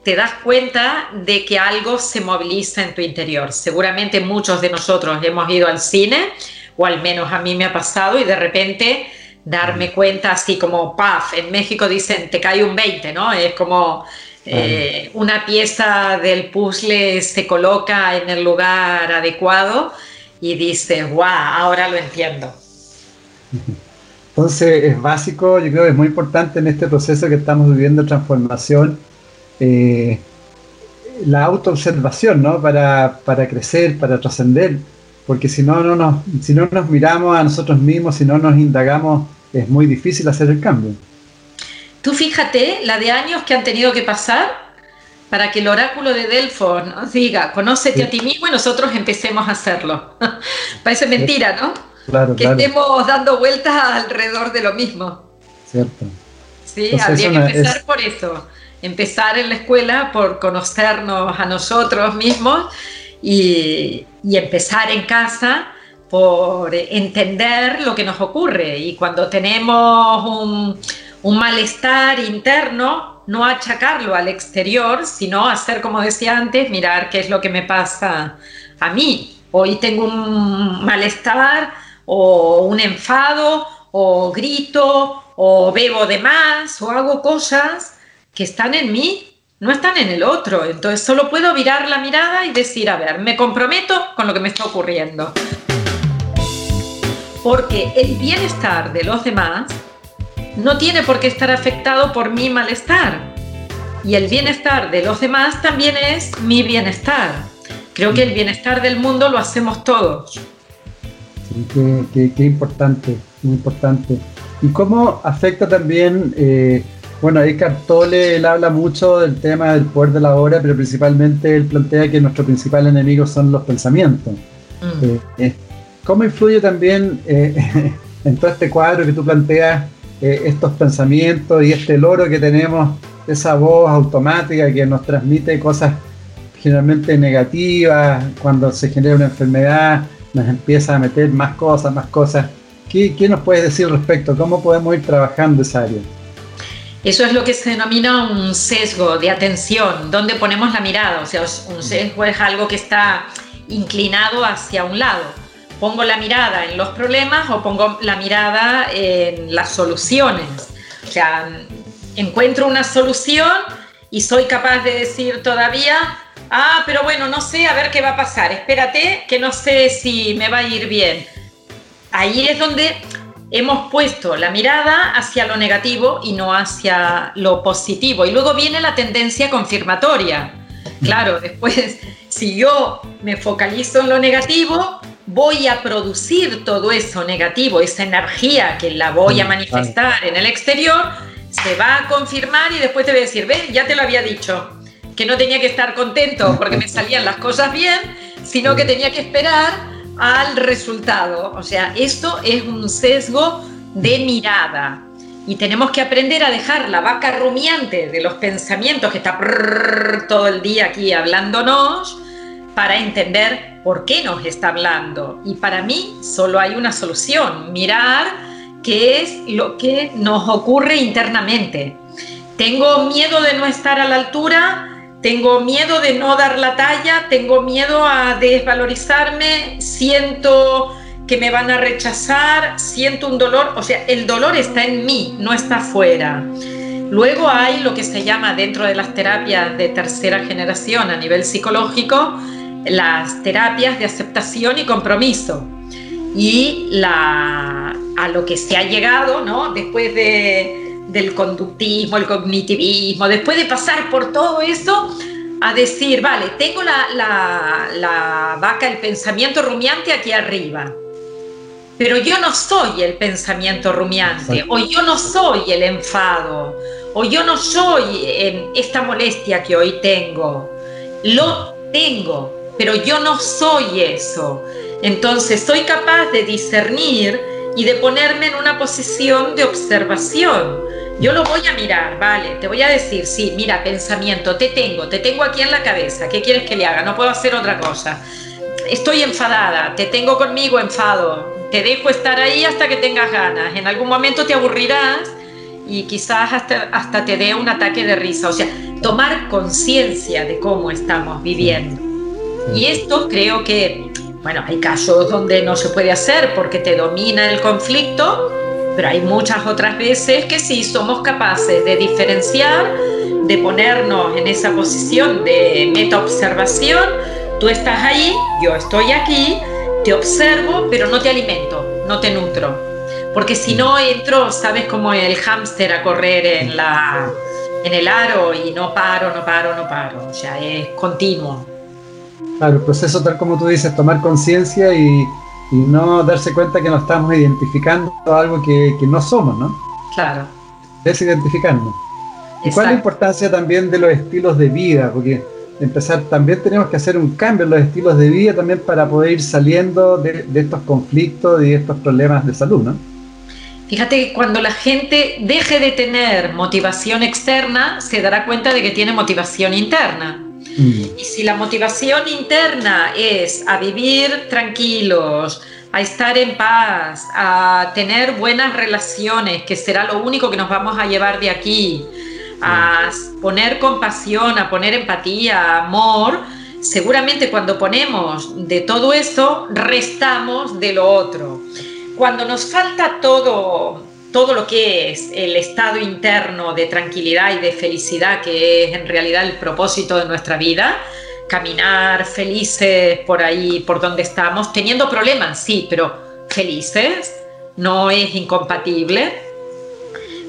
Te das cuenta de que algo se moviliza en tu interior. Seguramente muchos de nosotros hemos ido al cine, o al menos a mí me ha pasado, y de repente darme cuenta, así como, paf, en México dicen, te cae un 20, ¿no? Es como eh, una pieza del puzzle se coloca en el lugar adecuado y dices, wow, ahora lo entiendo. Entonces es básico, yo creo que es muy importante en este proceso que estamos viviendo transformación, eh, la autoobservación, ¿no? Para, para crecer, para trascender, porque si no, no nos, si no nos miramos a nosotros mismos, si no nos indagamos, es muy difícil hacer el cambio. Tú fíjate la de años que han tenido que pasar para que el oráculo de Delfos nos diga, conócete a ti mismo y nosotros empecemos a hacerlo. *laughs* Parece mentira, ¿no? Claro, que estemos dando vueltas alrededor de lo mismo. Cierto. Sí, habría que empezar por eso empezar en la escuela por conocernos a nosotros mismos y, empezar en casa por entender lo que nos ocurre. Y cuando tenemos un, un malestar interno, no achacarlo al exterior, sino hacer, como decía antes, mirar qué es lo que me pasa a mí. Hoy tengo un malestar o un enfado o grito o bebo de más o hago cosas que están en mí, no están en el otro. Entonces solo puedo virar la mirada y decir, a ver, me comprometo con lo que me está ocurriendo. Porque el bienestar de los demás no tiene por qué estar afectado por mi malestar. Y el bienestar de los demás también es mi bienestar. Creo que el bienestar del mundo lo hacemos todos. qué, importante, muy importante. ¿Y cómo afecta también eh, bueno, ahí Cartole él habla mucho del tema del poder de la obra, pero principalmente él plantea que nuestro principal enemigo son los pensamientos. Mm. Eh, eh, ¿Cómo influye también eh, *laughs* en todo este cuadro que tú planteas estos pensamientos y este loro que tenemos, esa voz automática que nos transmite cosas generalmente negativas, cuando se genera una enfermedad, nos empieza a meter más cosas, más cosas? ¿Qué, qué nos puedes decir al respecto? ¿Cómo podemos ir trabajando esa área? Eso es lo que se denomina un sesgo de atención, donde ponemos la mirada. O sea, un sesgo es algo que está inclinado hacia un lado. Pongo la mirada en los problemas o pongo la mirada en las soluciones. O sea, encuentro una solución y soy capaz de decir todavía, ah, pero bueno, no sé, a ver qué va a pasar. Espérate, que no sé si me va a ir bien. Ahí es donde hemos puesto la mirada hacia lo negativo y no hacia lo positivo. Y luego viene la tendencia confirmatoria. Claro, después, *laughs* si yo me focalizo en lo negativo, voy a producir todo eso negativo, esa energía que la voy a manifestar en el exterior, se va a confirmar y después te voy a decir, ven, ya te lo había dicho, que no tenía que estar contento porque me *laughs* salían las cosas bien, sino que tenía que esperar al resultado. O sea, esto es un sesgo de mirada. Y tenemos que aprender a dejar la vaca rumiante de los pensamientos que está todo el día aquí hablándonos para entender por qué nos está hablando. Y para mí solo hay una solución, mirar qué es lo que nos ocurre internamente. Tengo miedo de no estar a la altura, tengo miedo de no dar la talla, tengo miedo a desvalorizarme, siento que me van a rechazar, siento un dolor, o sea, el dolor está en mí, no está afuera. Luego hay lo que se llama dentro de las terapias de tercera generación a nivel psicológico, las terapias de aceptación y compromiso. Y a lo que se ha llegado, ¿no? Después de, del conductismo, el cognitivismo, después de pasar por todo eso, a decir, vale, tengo la, la, la vaca, el pensamiento rumiante aquí arriba pero yo no soy el pensamiento rumiante, o yo no soy el enfado, o yo no soy em, esta molestia que hoy tengo. Lo tengo, pero yo no soy eso. Entonces soy capaz de discernir y de ponerme en una posición de observación. Yo lo voy a mirar, vale, te voy a decir, sí, mira, pensamiento, te tengo, te tengo aquí en la cabeza, ¿qué quieres que le haga? No puedo hacer otra cosa. Estoy enfadada, te tengo conmigo enfado, te dejo estar ahí hasta que tengas ganas. En algún momento te aburrirás y quizás hasta, hasta te dé un ataque de risa. O sea, tomar conciencia de cómo estamos viviendo. Y esto creo que, bueno, hay casos donde no se puede hacer porque te domina el conflicto, pero hay muchas otras veces que sí somos capaces de diferenciar, de ponernos en esa posición de meta observación. Tú estás ahí, yo estoy aquí, te observo, pero no te alimento, no te nutro. Porque si no entro, sabes como el hámster a correr en, la, en el aro y no paro, no paro, no paro. O sea, es continuo. Claro, el proceso tal como tú dices, tomar conciencia y, no darse cuenta que nos estamos identificando algo que, no somos, ¿no? Claro. Desidentificando. ¿Y cuál es la importancia también de los estilos de vida? Porque empezar, también tenemos que hacer un cambio en los estilos de vida también para poder ir saliendo de, estos conflictos y estos problemas de salud, ¿no? Fíjate que cuando la gente deje de tener motivación externa, se dará cuenta de que tiene motivación interna. Mm. Y si la motivación interna es a vivir tranquilos, a estar en paz, a tener buenas relaciones, que será lo único que nos vamos a llevar de aquí, a poner compasión, a poner empatía, amor, seguramente cuando ponemos de todo eso, restamos de lo otro. Cuando nos falta todo, todo lo que es el estado interno de tranquilidad y de felicidad, que es en realidad el propósito de nuestra vida, caminar felices por ahí, por donde estamos, teniendo problemas, sí, pero felices, no es incompatible.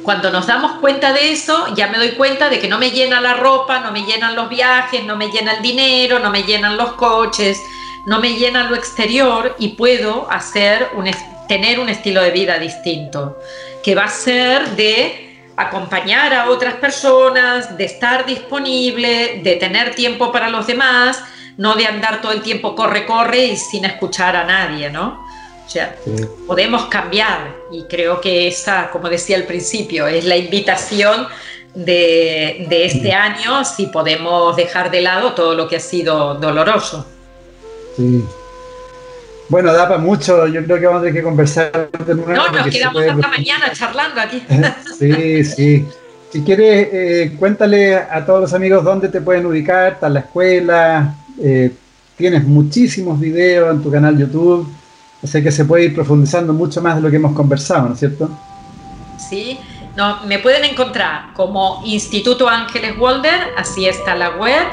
Cuando nos damos cuenta de eso, ya me doy cuenta de que no me llena la ropa, no me llenan los viajes, no me llena el dinero, no me llenan los coches, no me llena lo exterior y puedo hacer un, tener un estilo de vida distinto, que va a ser de acompañar a otras personas, de estar disponible, de tener tiempo para los demás, no de andar todo el tiempo corre, corre y sin escuchar a nadie, ¿no? O sea, podemos cambiar y creo que esa, como decía al principio, es la invitación de, este año si podemos dejar de lado todo lo que ha sido doloroso. Sí. Bueno, da para mucho, yo creo que vamos a tener que conversar de nuevo. No, nos quedamos hasta mañana charlando aquí. *laughs* sí, sí. Si quieres, eh, cuéntale a todos los amigos dónde te pueden ubicar, está la escuela, eh, tienes muchísimos videos en tu canal YouTube o sea que se puede ir profundizando mucho más de lo que hemos conversado, ¿no es cierto? Sí, no, me pueden encontrar como Instituto Ángeles Walder, así está la web,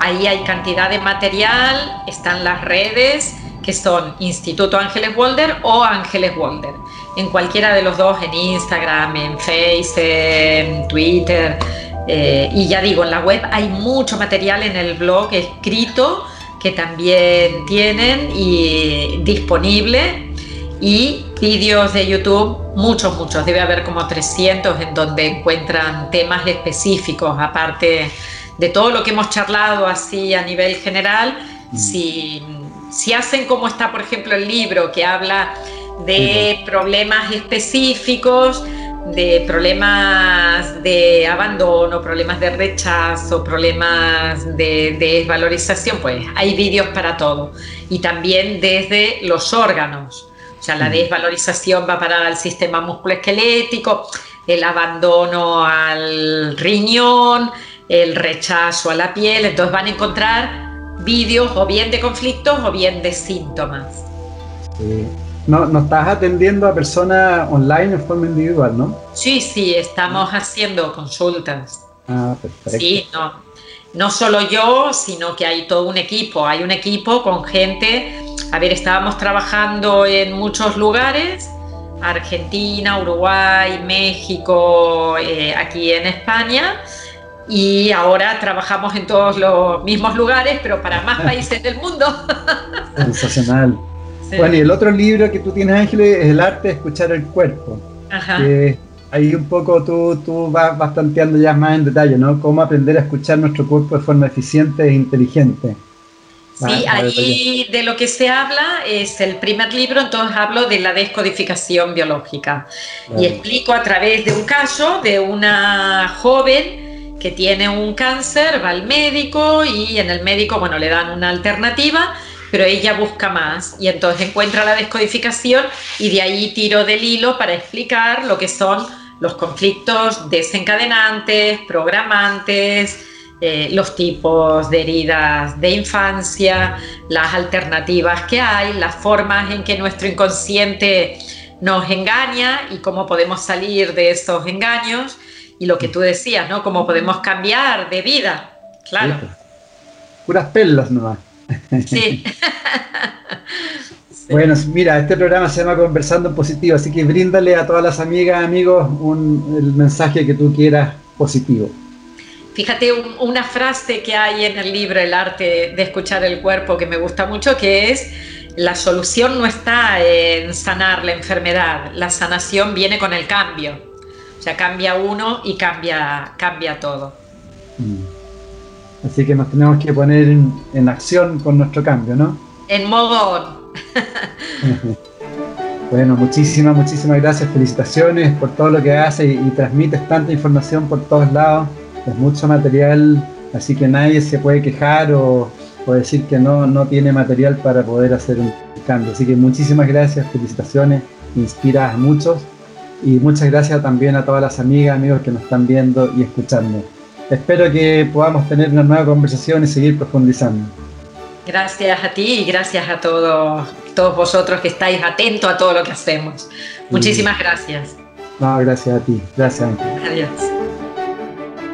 ahí hay cantidad de material, están las redes que son Instituto Ángeles Walder o Ángeles Walder. En cualquiera de los dos, en Instagram, en Facebook, en Twitter. Eh, y ya digo, en la web hay mucho material en el blog escrito que también tienen y disponible y vídeos de YouTube, muchos, muchos, debe haber como 300 en donde encuentran temas específicos, aparte de todo lo que hemos charlado así a nivel general, mm. si, si hacen como está, por ejemplo, el libro que habla de problemas específicos, de problemas de abandono, problemas de rechazo, problemas de, desvalorización, pues hay vídeos para todo. Y también desde los órganos. O sea, la desvalorización va para el sistema musculoesquelético, el abandono al riñón, el rechazo a la piel. Entonces van a encontrar vídeos o bien de conflictos o bien de síntomas. no, no estás atendiendo a personas online en forma individual, ¿no? Sí, sí, estamos haciendo consultas. Ah, perfecto. Sí, no, no solo yo, sino que hay todo un equipo. Hay un equipo con gente. A ver, estábamos trabajando en muchos lugares. Argentina, Uruguay, México, eh, aquí en España. Y ahora trabajamos en todos los mismos lugares, pero para más *laughs* países del mundo. Sensacional. Bueno, y el otro libro que tú tienes, Ángeles, es El arte de escuchar el cuerpo. Ajá. ahí un poco tú, tú vas, vas, planteando ya más en detalle, ¿no? Cómo aprender a escuchar nuestro cuerpo de forma eficiente e inteligente. Sí, ahí de lo que se habla es el primer libro, entonces hablo de la descodificación biológica y explico a través de un caso de una joven que tiene un cáncer, va al médico y en el médico, bueno, le dan una alternativa pero ella busca más. Y entonces encuentra la descodificación y de ahí tiro del hilo para explicar lo que son los conflictos desencadenantes, programantes, eh, los tipos de heridas de infancia, las alternativas que hay, las formas en que nuestro inconsciente nos engaña y cómo podemos salir de esos engaños y lo que tú decías, ¿no? Cómo podemos cambiar de vida, claro. Puras perlas nomás. *laughs* Sí. Bueno, mira, este programa se llama Conversando en Positivo, así que bríndale a todas las amigas, amigos, un, el mensaje que tú quieras positivo. Fíjate una frase que hay en el libro El arte de escuchar el cuerpo que me gusta mucho, que es, la solución no está en sanar la enfermedad, la sanación viene con el cambio. O sea, cambia uno y cambia, cambia todo. Mm. Así que nos tenemos que poner en, acción con nuestro cambio, ¿no? En modo *laughs* bueno, muchísimas, muchísimas gracias, felicitaciones por todo lo que haces y, transmites tanta información por todos lados. Es mucho material, así que nadie se puede quejar o, decir que no, no tiene material para poder hacer un cambio. Así que muchísimas gracias, felicitaciones, inspiras a muchos y muchas gracias también a todas las amigas, amigos que nos están viendo y escuchando. Espero que podamos tener una nueva conversación y seguir profundizando. Gracias a ti y gracias a todos, todos vosotros que estáis atentos a todo lo que hacemos. Muchísimas gracias. No, gracias a ti. Gracias. Adiós.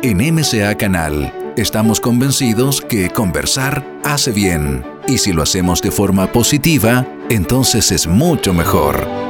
En MCA Canal estamos convencidos que conversar hace bien y si lo hacemos de forma positiva, entonces es mucho mejor.